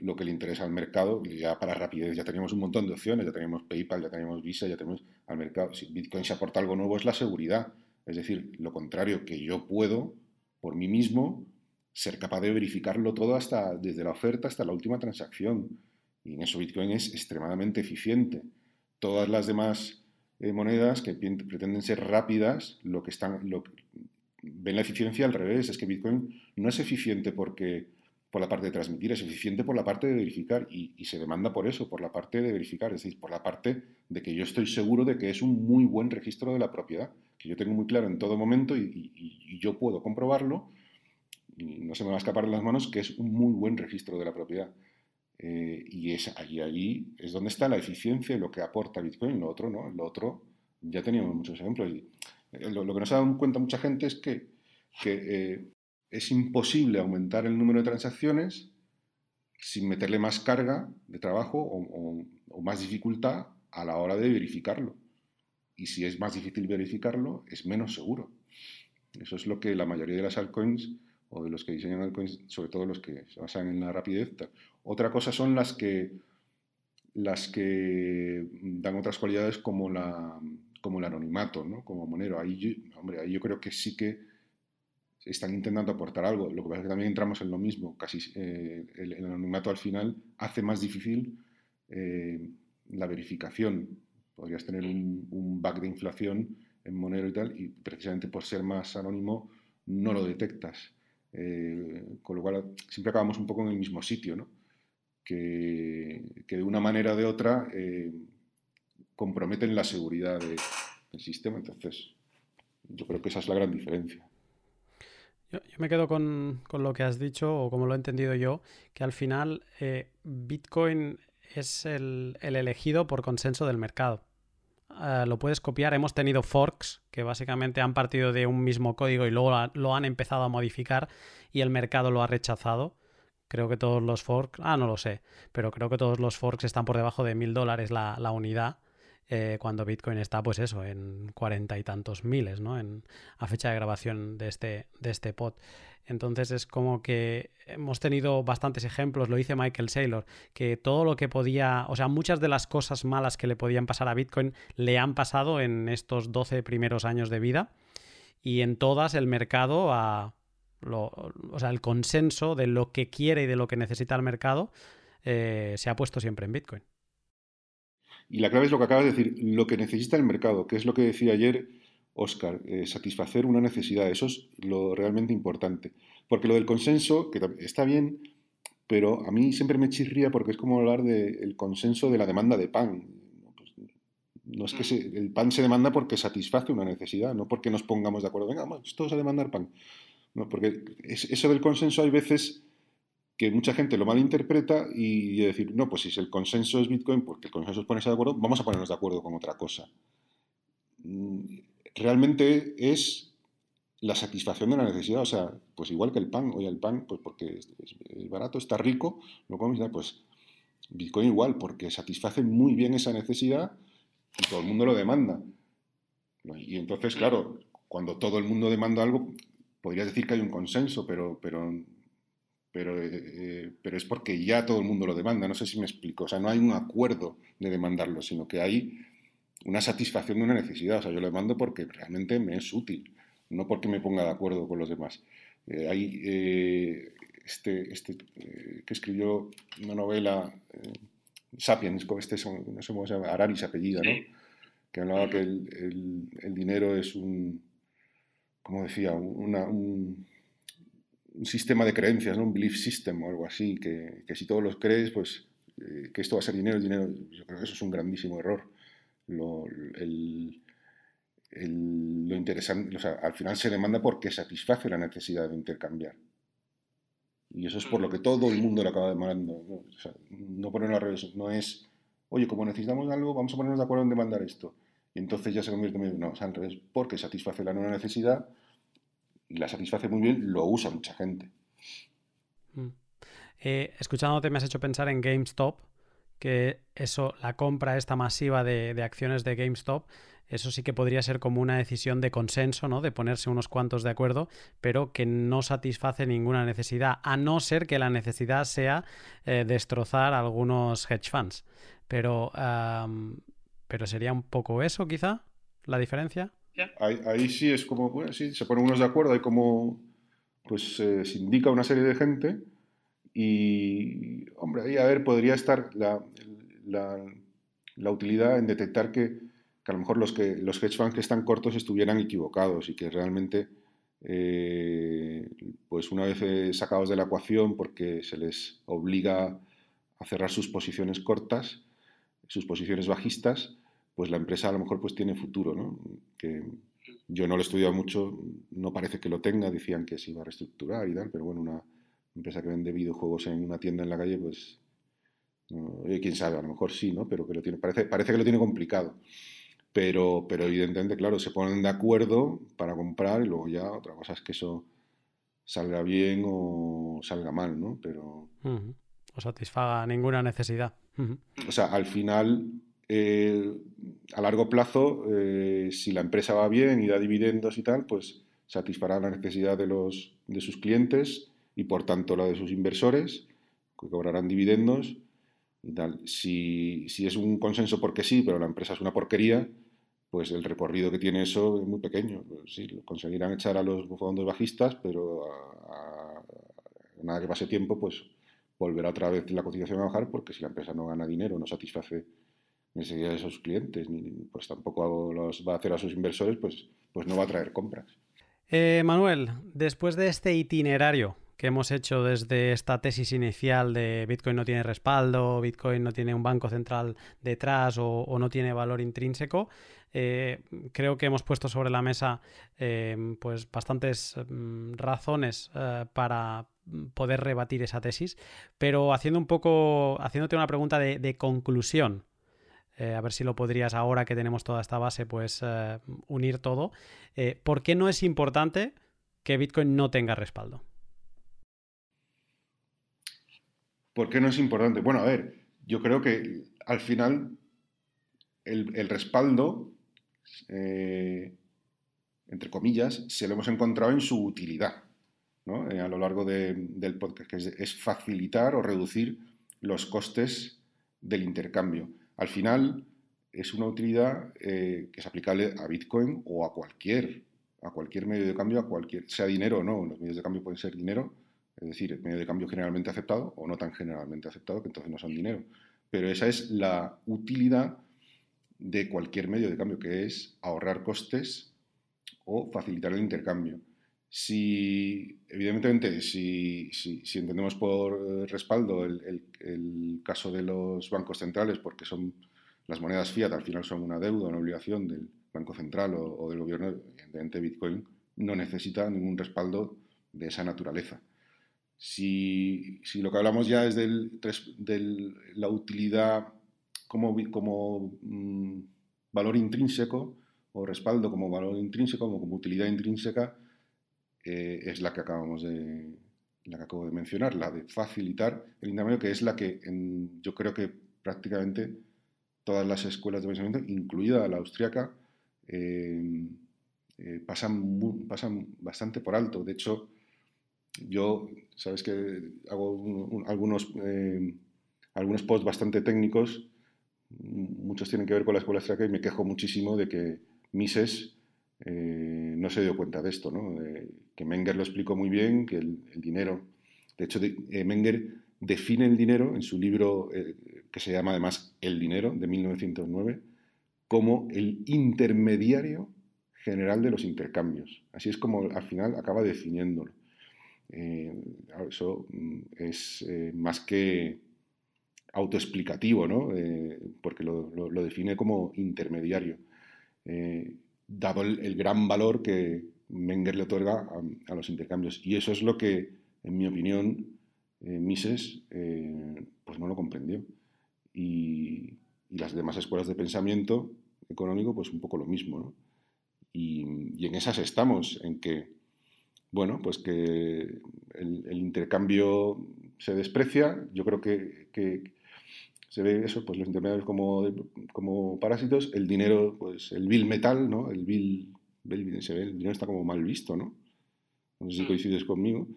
S2: lo que le interesa al mercado, ya para rapidez ya teníamos un montón de opciones, ya tenemos PayPal, ya tenemos Visa, ya tenemos al mercado. Si Bitcoin se aporta algo nuevo es la seguridad, es decir, lo contrario, que yo puedo por mí mismo ser capaz de verificarlo todo hasta desde la oferta hasta la última transacción. Y en eso Bitcoin es extremadamente eficiente. Todas las demás eh, monedas que pretenden ser rápidas, lo que están, lo, ven la eficiencia al revés, es que Bitcoin no es eficiente porque por la parte de transmitir, es eficiente por la parte de verificar y, se demanda por eso, por la parte de verificar, es decir, por la parte de que yo estoy seguro de que es un muy buen registro de la propiedad, que yo tengo muy claro en todo momento y, yo puedo comprobarlo y no se me va a escapar de las manos que es un muy buen registro de la propiedad. Eh, y es allí, allí es donde está la eficiencia y lo que aporta Bitcoin, lo otro no, lo otro ya teníamos muchos ejemplos. Eh, lo, que nos ha dado cuenta mucha gente es que, que eh, es imposible aumentar el número de transacciones sin meterle más carga de trabajo o, más dificultad a la hora de verificarlo. Y si es más difícil verificarlo, es menos seguro. Eso es lo que la mayoría de las altcoins o de los que diseñan altcoins, sobre todo los que se basan en la rapidez. Otra cosa son las que, las que dan otras cualidades como, la, como el anonimato, ¿no? como Monero. Ahí hombre, ahí yo creo que sí que están intentando aportar algo. Lo que pasa es que también entramos en lo mismo. Casi eh, el, anonimato al final hace más difícil eh, la verificación. Podrías tener un, un bug de inflación en Monero y tal, y precisamente por ser más anónimo no lo detectas. Eh, con lo cual siempre acabamos un poco en el mismo sitio, ¿no? que de una manera o de otra comprometen la seguridad del sistema. Entonces, yo creo que esa es la gran diferencia.
S1: Yo, me quedo con, lo que has dicho, o como lo he entendido yo, que al final eh, Bitcoin es el, elegido por consenso del mercado. Eh, lo puedes copiar. Hemos tenido forks que básicamente han partido de un mismo código y luego lo han empezado a modificar y el mercado lo ha rechazado. Creo que todos los forks, ah, no lo sé, pero creo que todos los forks están por debajo de mil dólares la, la unidad. Eh, cuando Bitcoin está, pues eso, en cuarenta y tantos miles, ¿no? En, a fecha de grabación de este, de este pod. Entonces es como que hemos tenido bastantes ejemplos, lo dice Michael Saylor, que todo lo que podía, o sea, muchas de las cosas malas que le podían pasar a Bitcoin le han pasado en estos 12 primeros años de vida y en todas el mercado o sea, el consenso de lo que quiere y de lo que necesita el mercado eh, se ha puesto siempre en Bitcoin.
S2: Y la clave es lo que acabas de decir, lo que necesita el mercado, que es lo que decía ayer Oscar, eh, satisfacer una necesidad, eso es lo realmente importante. Porque lo del consenso, que está bien, pero a mí siempre me chirría porque es como hablar del consenso de la demanda de pan. Pues, No es que el pan se demanda porque satisface una necesidad, no porque nos pongamos de acuerdo. Venga, vamos todos a demandar pan. No, porque eso del consenso hay veces que mucha gente lo malinterpreta y decir, no, pues si el consenso es Bitcoin, porque el consenso es ponerse de acuerdo, vamos a ponernos de acuerdo con otra cosa. Mm, realmente es la satisfacción de la necesidad, o sea, pues igual que el pan, oye, el pan, pues porque es, barato, está rico, lo comemos, pues Bitcoin igual, porque satisface muy bien esa necesidad y todo el mundo lo demanda. Y entonces, claro, cuando todo el mundo demanda algo, podrías decir que hay un consenso, pero, pero, pero, eh, pero es porque ya todo el mundo lo demanda. No sé si me explico. O sea, no hay un acuerdo de demandarlo, sino que hay una satisfacción de una necesidad. O sea, yo lo demando porque realmente me es útil, no porque me ponga de acuerdo con los demás. Eh, hay eh, este, este que escribió una novela, Sapiens, con este, no sé cómo se llama, Araris apellida, ¿no? Que hablaba que el, el dinero es un como decía, un, sistema de creencias, ¿no? un belief system o algo así, que, si todos los crees, pues eh, que esto va a ser dinero, dinero, yo creo que eso es un grandísimo error. Lo, interesante, o sea, al final se demanda porque satisface la necesidad de intercambiar. Y eso es por lo que todo el mundo lo acaba demandando. No, o sea, no ponerlo al revés, no es, oye, como necesitamos algo, vamos a ponernos de acuerdo en demandar esto. Y entonces ya se convierte en, no, al revés, porque satisface la nueva necesidad y la satisface muy bien, lo usa mucha gente.
S1: Mm. Eh, escuchándote me has hecho pensar en GameStop, que eso, la compra esta masiva de, acciones de GameStop, eso sí que podría ser como una decisión de consenso, ¿no? De ponerse unos cuantos de acuerdo, pero que no satisface ninguna necesidad, a no ser que la necesidad sea eh, destrozar algunos hedge funds. Pero pero sería un poco eso, quizá, la diferencia.
S2: Ahí, sí es como, bueno, sí, se ponen unos de acuerdo, hay como, pues se indica una serie de gente y, hombre, ahí a ver, podría estar la, la, utilidad en detectar que, que, a lo mejor los, que, los hedge funds que están cortos estuvieran equivocados y que realmente, eh, pues una vez sacados de la ecuación porque se les obliga a cerrar sus posiciones cortas, sus posiciones bajistas, pues la empresa a lo mejor pues tiene futuro, ¿no? Que yo no lo he estudiado mucho, no parece que lo tenga, decían que se iba a reestructurar y tal, pero bueno, una empresa que vende videojuegos en una tienda en la calle, pues, quién sabe, a lo mejor sí, ¿no? Pero que lo tiene, parece, parece que lo tiene complicado. Pero, pero evidentemente, claro, se ponen de acuerdo para comprar y luego ya otra cosa es que eso salga bien o salga mal, ¿no? Pero...
S1: O satisfaga ninguna necesidad.
S2: O sea, al final eh, a largo plazo, eh, si la empresa va bien y da dividendos y tal, pues satisfará la necesidad de, los, de sus clientes y por tanto la de sus inversores, que cobrarán dividendos y tal. Si, es un consenso porque sí, pero la empresa es una porquería, pues el recorrido que tiene eso es muy pequeño. Pues sí, conseguirán echar a los fondos bajistas, pero nada que pase tiempo, pues volverá otra vez la cotización a bajar porque si la empresa no gana dinero, no satisface necesidad de esos clientes, ni pues tampoco los va a hacer a sus inversores, pues, pues no va a traer compras. [LAUGHS]
S1: Eh, Manuel, después de este itinerario que hemos hecho desde esta tesis inicial de Bitcoin no tiene respaldo, Bitcoin no tiene un banco central detrás o, no tiene valor intrínseco, eh, creo que hemos puesto sobre la mesa eh, pues bastantes mm, razones para poder rebatir esa tesis, pero haciendo un poco, haciéndote una pregunta de conclusión eh, a ver si lo podrías ahora que tenemos toda esta base, pues eh, unir todo. Eh, ¿Por qué no es importante que Bitcoin no tenga respaldo?
S2: ¿Por qué no es importante? Bueno, a ver, yo creo que al final el, respaldo, entre comillas, se lo hemos encontrado en su utilidad a lo largo del podcast, que es facilitar o reducir los costes del intercambio al final es una utilidad eh, que es aplicable a Bitcoin o a cualquier, a cualquier medio de cambio, a cualquier, sea dinero o no. Los medios de cambio pueden ser dinero, es decir, medio de cambio generalmente aceptado o no tan generalmente aceptado, que entonces no son dinero. Pero esa es la utilidad de cualquier medio de cambio, que es ahorrar costes o facilitar el intercambio. Si, evidentemente, si, entendemos por respaldo el, caso de los bancos centrales, porque son las monedas fiat al final son una deuda, una obligación del Banco Central o, del gobierno, evidentemente Bitcoin no necesita ningún respaldo de esa naturaleza. Si, lo que hablamos ya es de la utilidad como, como mm, valor intrínseco o respaldo como valor intrínseco, como, como utilidad intrínseca, eh, es la que acabamos de, la que acabo de mencionar, la de facilitar el intercambio, que es la que yo creo que prácticamente todas las escuelas de pensamiento, incluida la austriaca, eh, eh, pasan, pasan bastante por alto. De hecho, yo, sabes que hago algunos, eh, algunos posts bastante técnicos, muchos tienen que ver con la escuela austriaca y me quejo muchísimo de que Mises no se dio cuenta de esto, ¿no? que Menger lo explicó muy bien, que el, dinero, de hecho, Menger define el dinero en su libro que se llama además El dinero, de 1909, como el intermediario general de los intercambios. Así es como al final acaba definiéndolo. Eh, eso mm, es eh, más que autoexplicativo, ¿no? Eh, porque lo, define como intermediario, dado el, gran valor que Menger le otorga a, los intercambios. Y eso es lo que, en mi opinión, Mises pues no lo comprendió y, las demás escuelas de pensamiento económico, pues un poco lo mismo. Y, en esas estamos, en que, bueno, pues que el, intercambio se desprecia. Yo creo que, se ve eso, pues los intermediarios como, como parásitos, el dinero, pues el bill metal, ¿no? El bill, se ve, el dinero está como mal visto, ¿no? No sé si mm. coincides conmigo,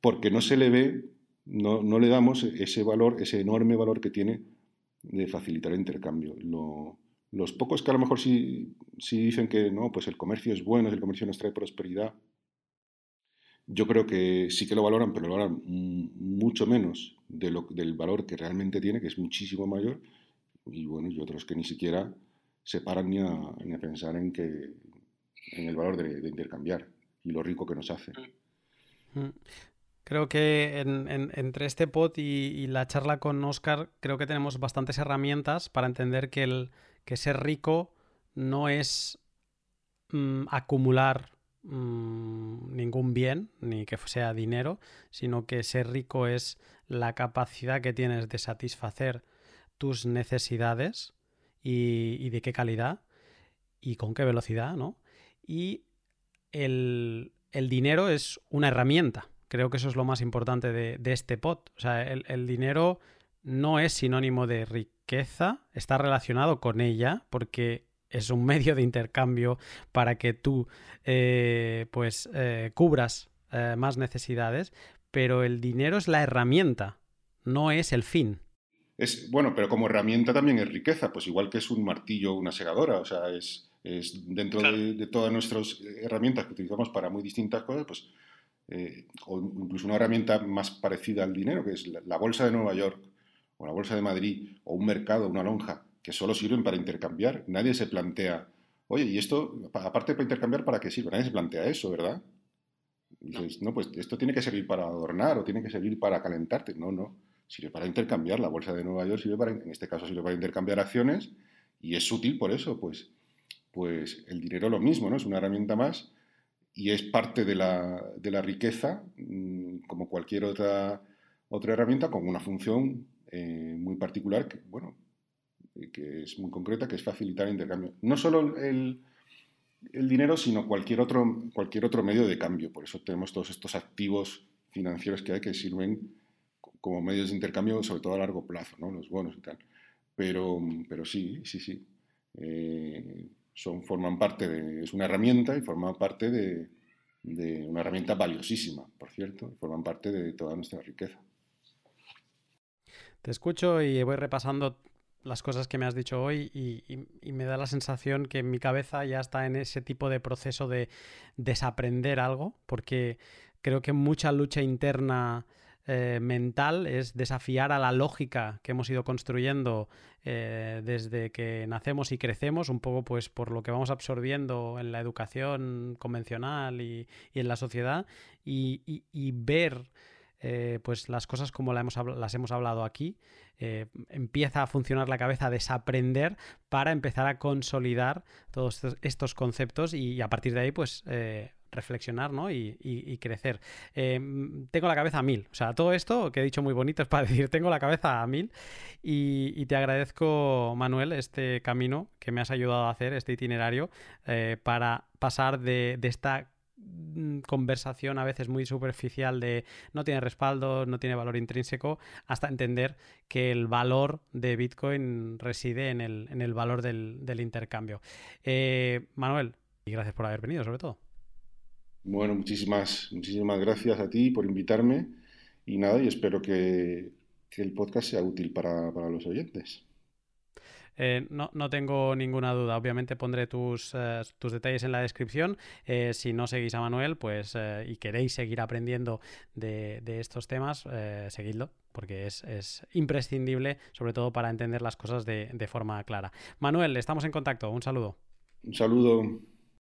S2: porque no se le ve, no, no le damos ese valor, ese enorme valor que tiene de facilitar el intercambio. los pocos que a lo mejor sí, dicen que no, pues el comercio es bueno, el comercio nos trae prosperidad, yo creo que sí que lo valoran, pero lo valoran mucho menos de lo, del valor que realmente tiene, que es muchísimo mayor, y bueno, y otros que ni siquiera se paran ni a, ni a pensar en, que, en el valor de, de, intercambiar y lo rico que nos hace.
S1: Mm. Creo que entre este pod y, la charla con Oscar, creo que tenemos bastantes herramientas para entender que, el, que ser rico no es mm, acumular mm, ningún bien, ni que sea dinero, sino que ser rico es la capacidad que tienes de satisfacer tus necesidades y, y de qué calidad y con qué velocidad, ¿no? Y el, el dinero es una herramienta Creo que eso es lo más importante de, este pod. O sea, el, dinero no es sinónimo de riqueza, está relacionado con ella porque es un medio de intercambio para que tú eh, pues eh, cubras eh, más necesidades, pero el dinero es la herramienta, no es el fin.
S2: Es, bueno, pero como herramienta también es riqueza, pues igual que es un martillo o una segadora, o sea, es, dentro de, de, todas nuestras herramientas que utilizamos para muy distintas cosas, pues eh, o incluso una herramienta más parecida al dinero, que es la, bolsa de Nueva York, o la bolsa de Madrid, o un mercado, una lonja, que solo sirven para intercambiar. Nadie se plantea, oye, ¿y esto, aparte para intercambiar, para qué sirve? Nadie se plantea eso, ¿verdad? dices, no, pues esto tiene que servir para adornar o tiene que servir para calentarte. No, no, sirve para intercambiar. La bolsa de Nueva York sirve para, en este caso, sirve para intercambiar acciones y es útil por eso, pues, pues el dinero lo mismo, ¿no? Es una herramienta más y es parte de la, de la riqueza, mm, como cualquier otra, otra herramienta, con una función eh, muy particular, que, bueno, que es muy concreta, que es facilitar el intercambio. No solo el, el, dinero, sino cualquier otro, cualquier otro medio de cambio. Por eso tenemos todos estos activos financieros que hay que sirven como medios de intercambio, sobre todo a largo plazo, ¿no? los bonos y tal. Pero, pero sí, sí, sí. Eh, son, forman parte de, es una herramienta y forman parte de, una herramienta valiosísima, por cierto, forman parte de toda nuestra riqueza.
S1: Te escucho y voy repasando las cosas que me has dicho hoy y, me da la sensación que mi cabeza ya está en ese tipo de proceso de desaprender algo, porque creo que mucha lucha interna eh, mental es desafiar a la lógica que hemos ido construyendo eh, desde que nacemos y crecemos, un poco pues por lo que vamos absorbiendo en la educación convencional y, en la sociedad, y, ver eh, pues las cosas como las hemos, hablado aquí, eh, empieza a funcionar la cabeza a desaprender para empezar a consolidar todos estos, conceptos y, a partir de ahí, pues reflexionar ¿no? y, crecer. tengo la cabeza a mil. O sea, todo esto que he dicho muy bonito es para [LAUGHS] decir, tengo la cabeza a mil. Y, te agradezco, Manuel, este camino que me has ayudado a hacer, este itinerario, para pasar de, esta Mm, conversación a veces muy superficial de no tiene respaldo, no tiene valor intrínseco, hasta entender que el valor de Bitcoin reside en el, valor del, intercambio. Eh, Manuel, y gracias por haber venido, sobre todo.
S2: Bueno, muchísimas, muchísimas gracias a ti por invitarme y nada, y espero que, el podcast sea útil para los oyentes.
S1: Eh, no, tengo ninguna duda. Obviamente pondré tus, eh, tus detalles en la descripción. Eh, si no seguís a Manuel, pues y queréis seguir aprendiendo de, estos temas, seguidlo, porque es, imprescindible, sobre todo para entender las cosas de, de forma clara. Manuel, estamos en contacto. Un saludo.
S2: Un saludo.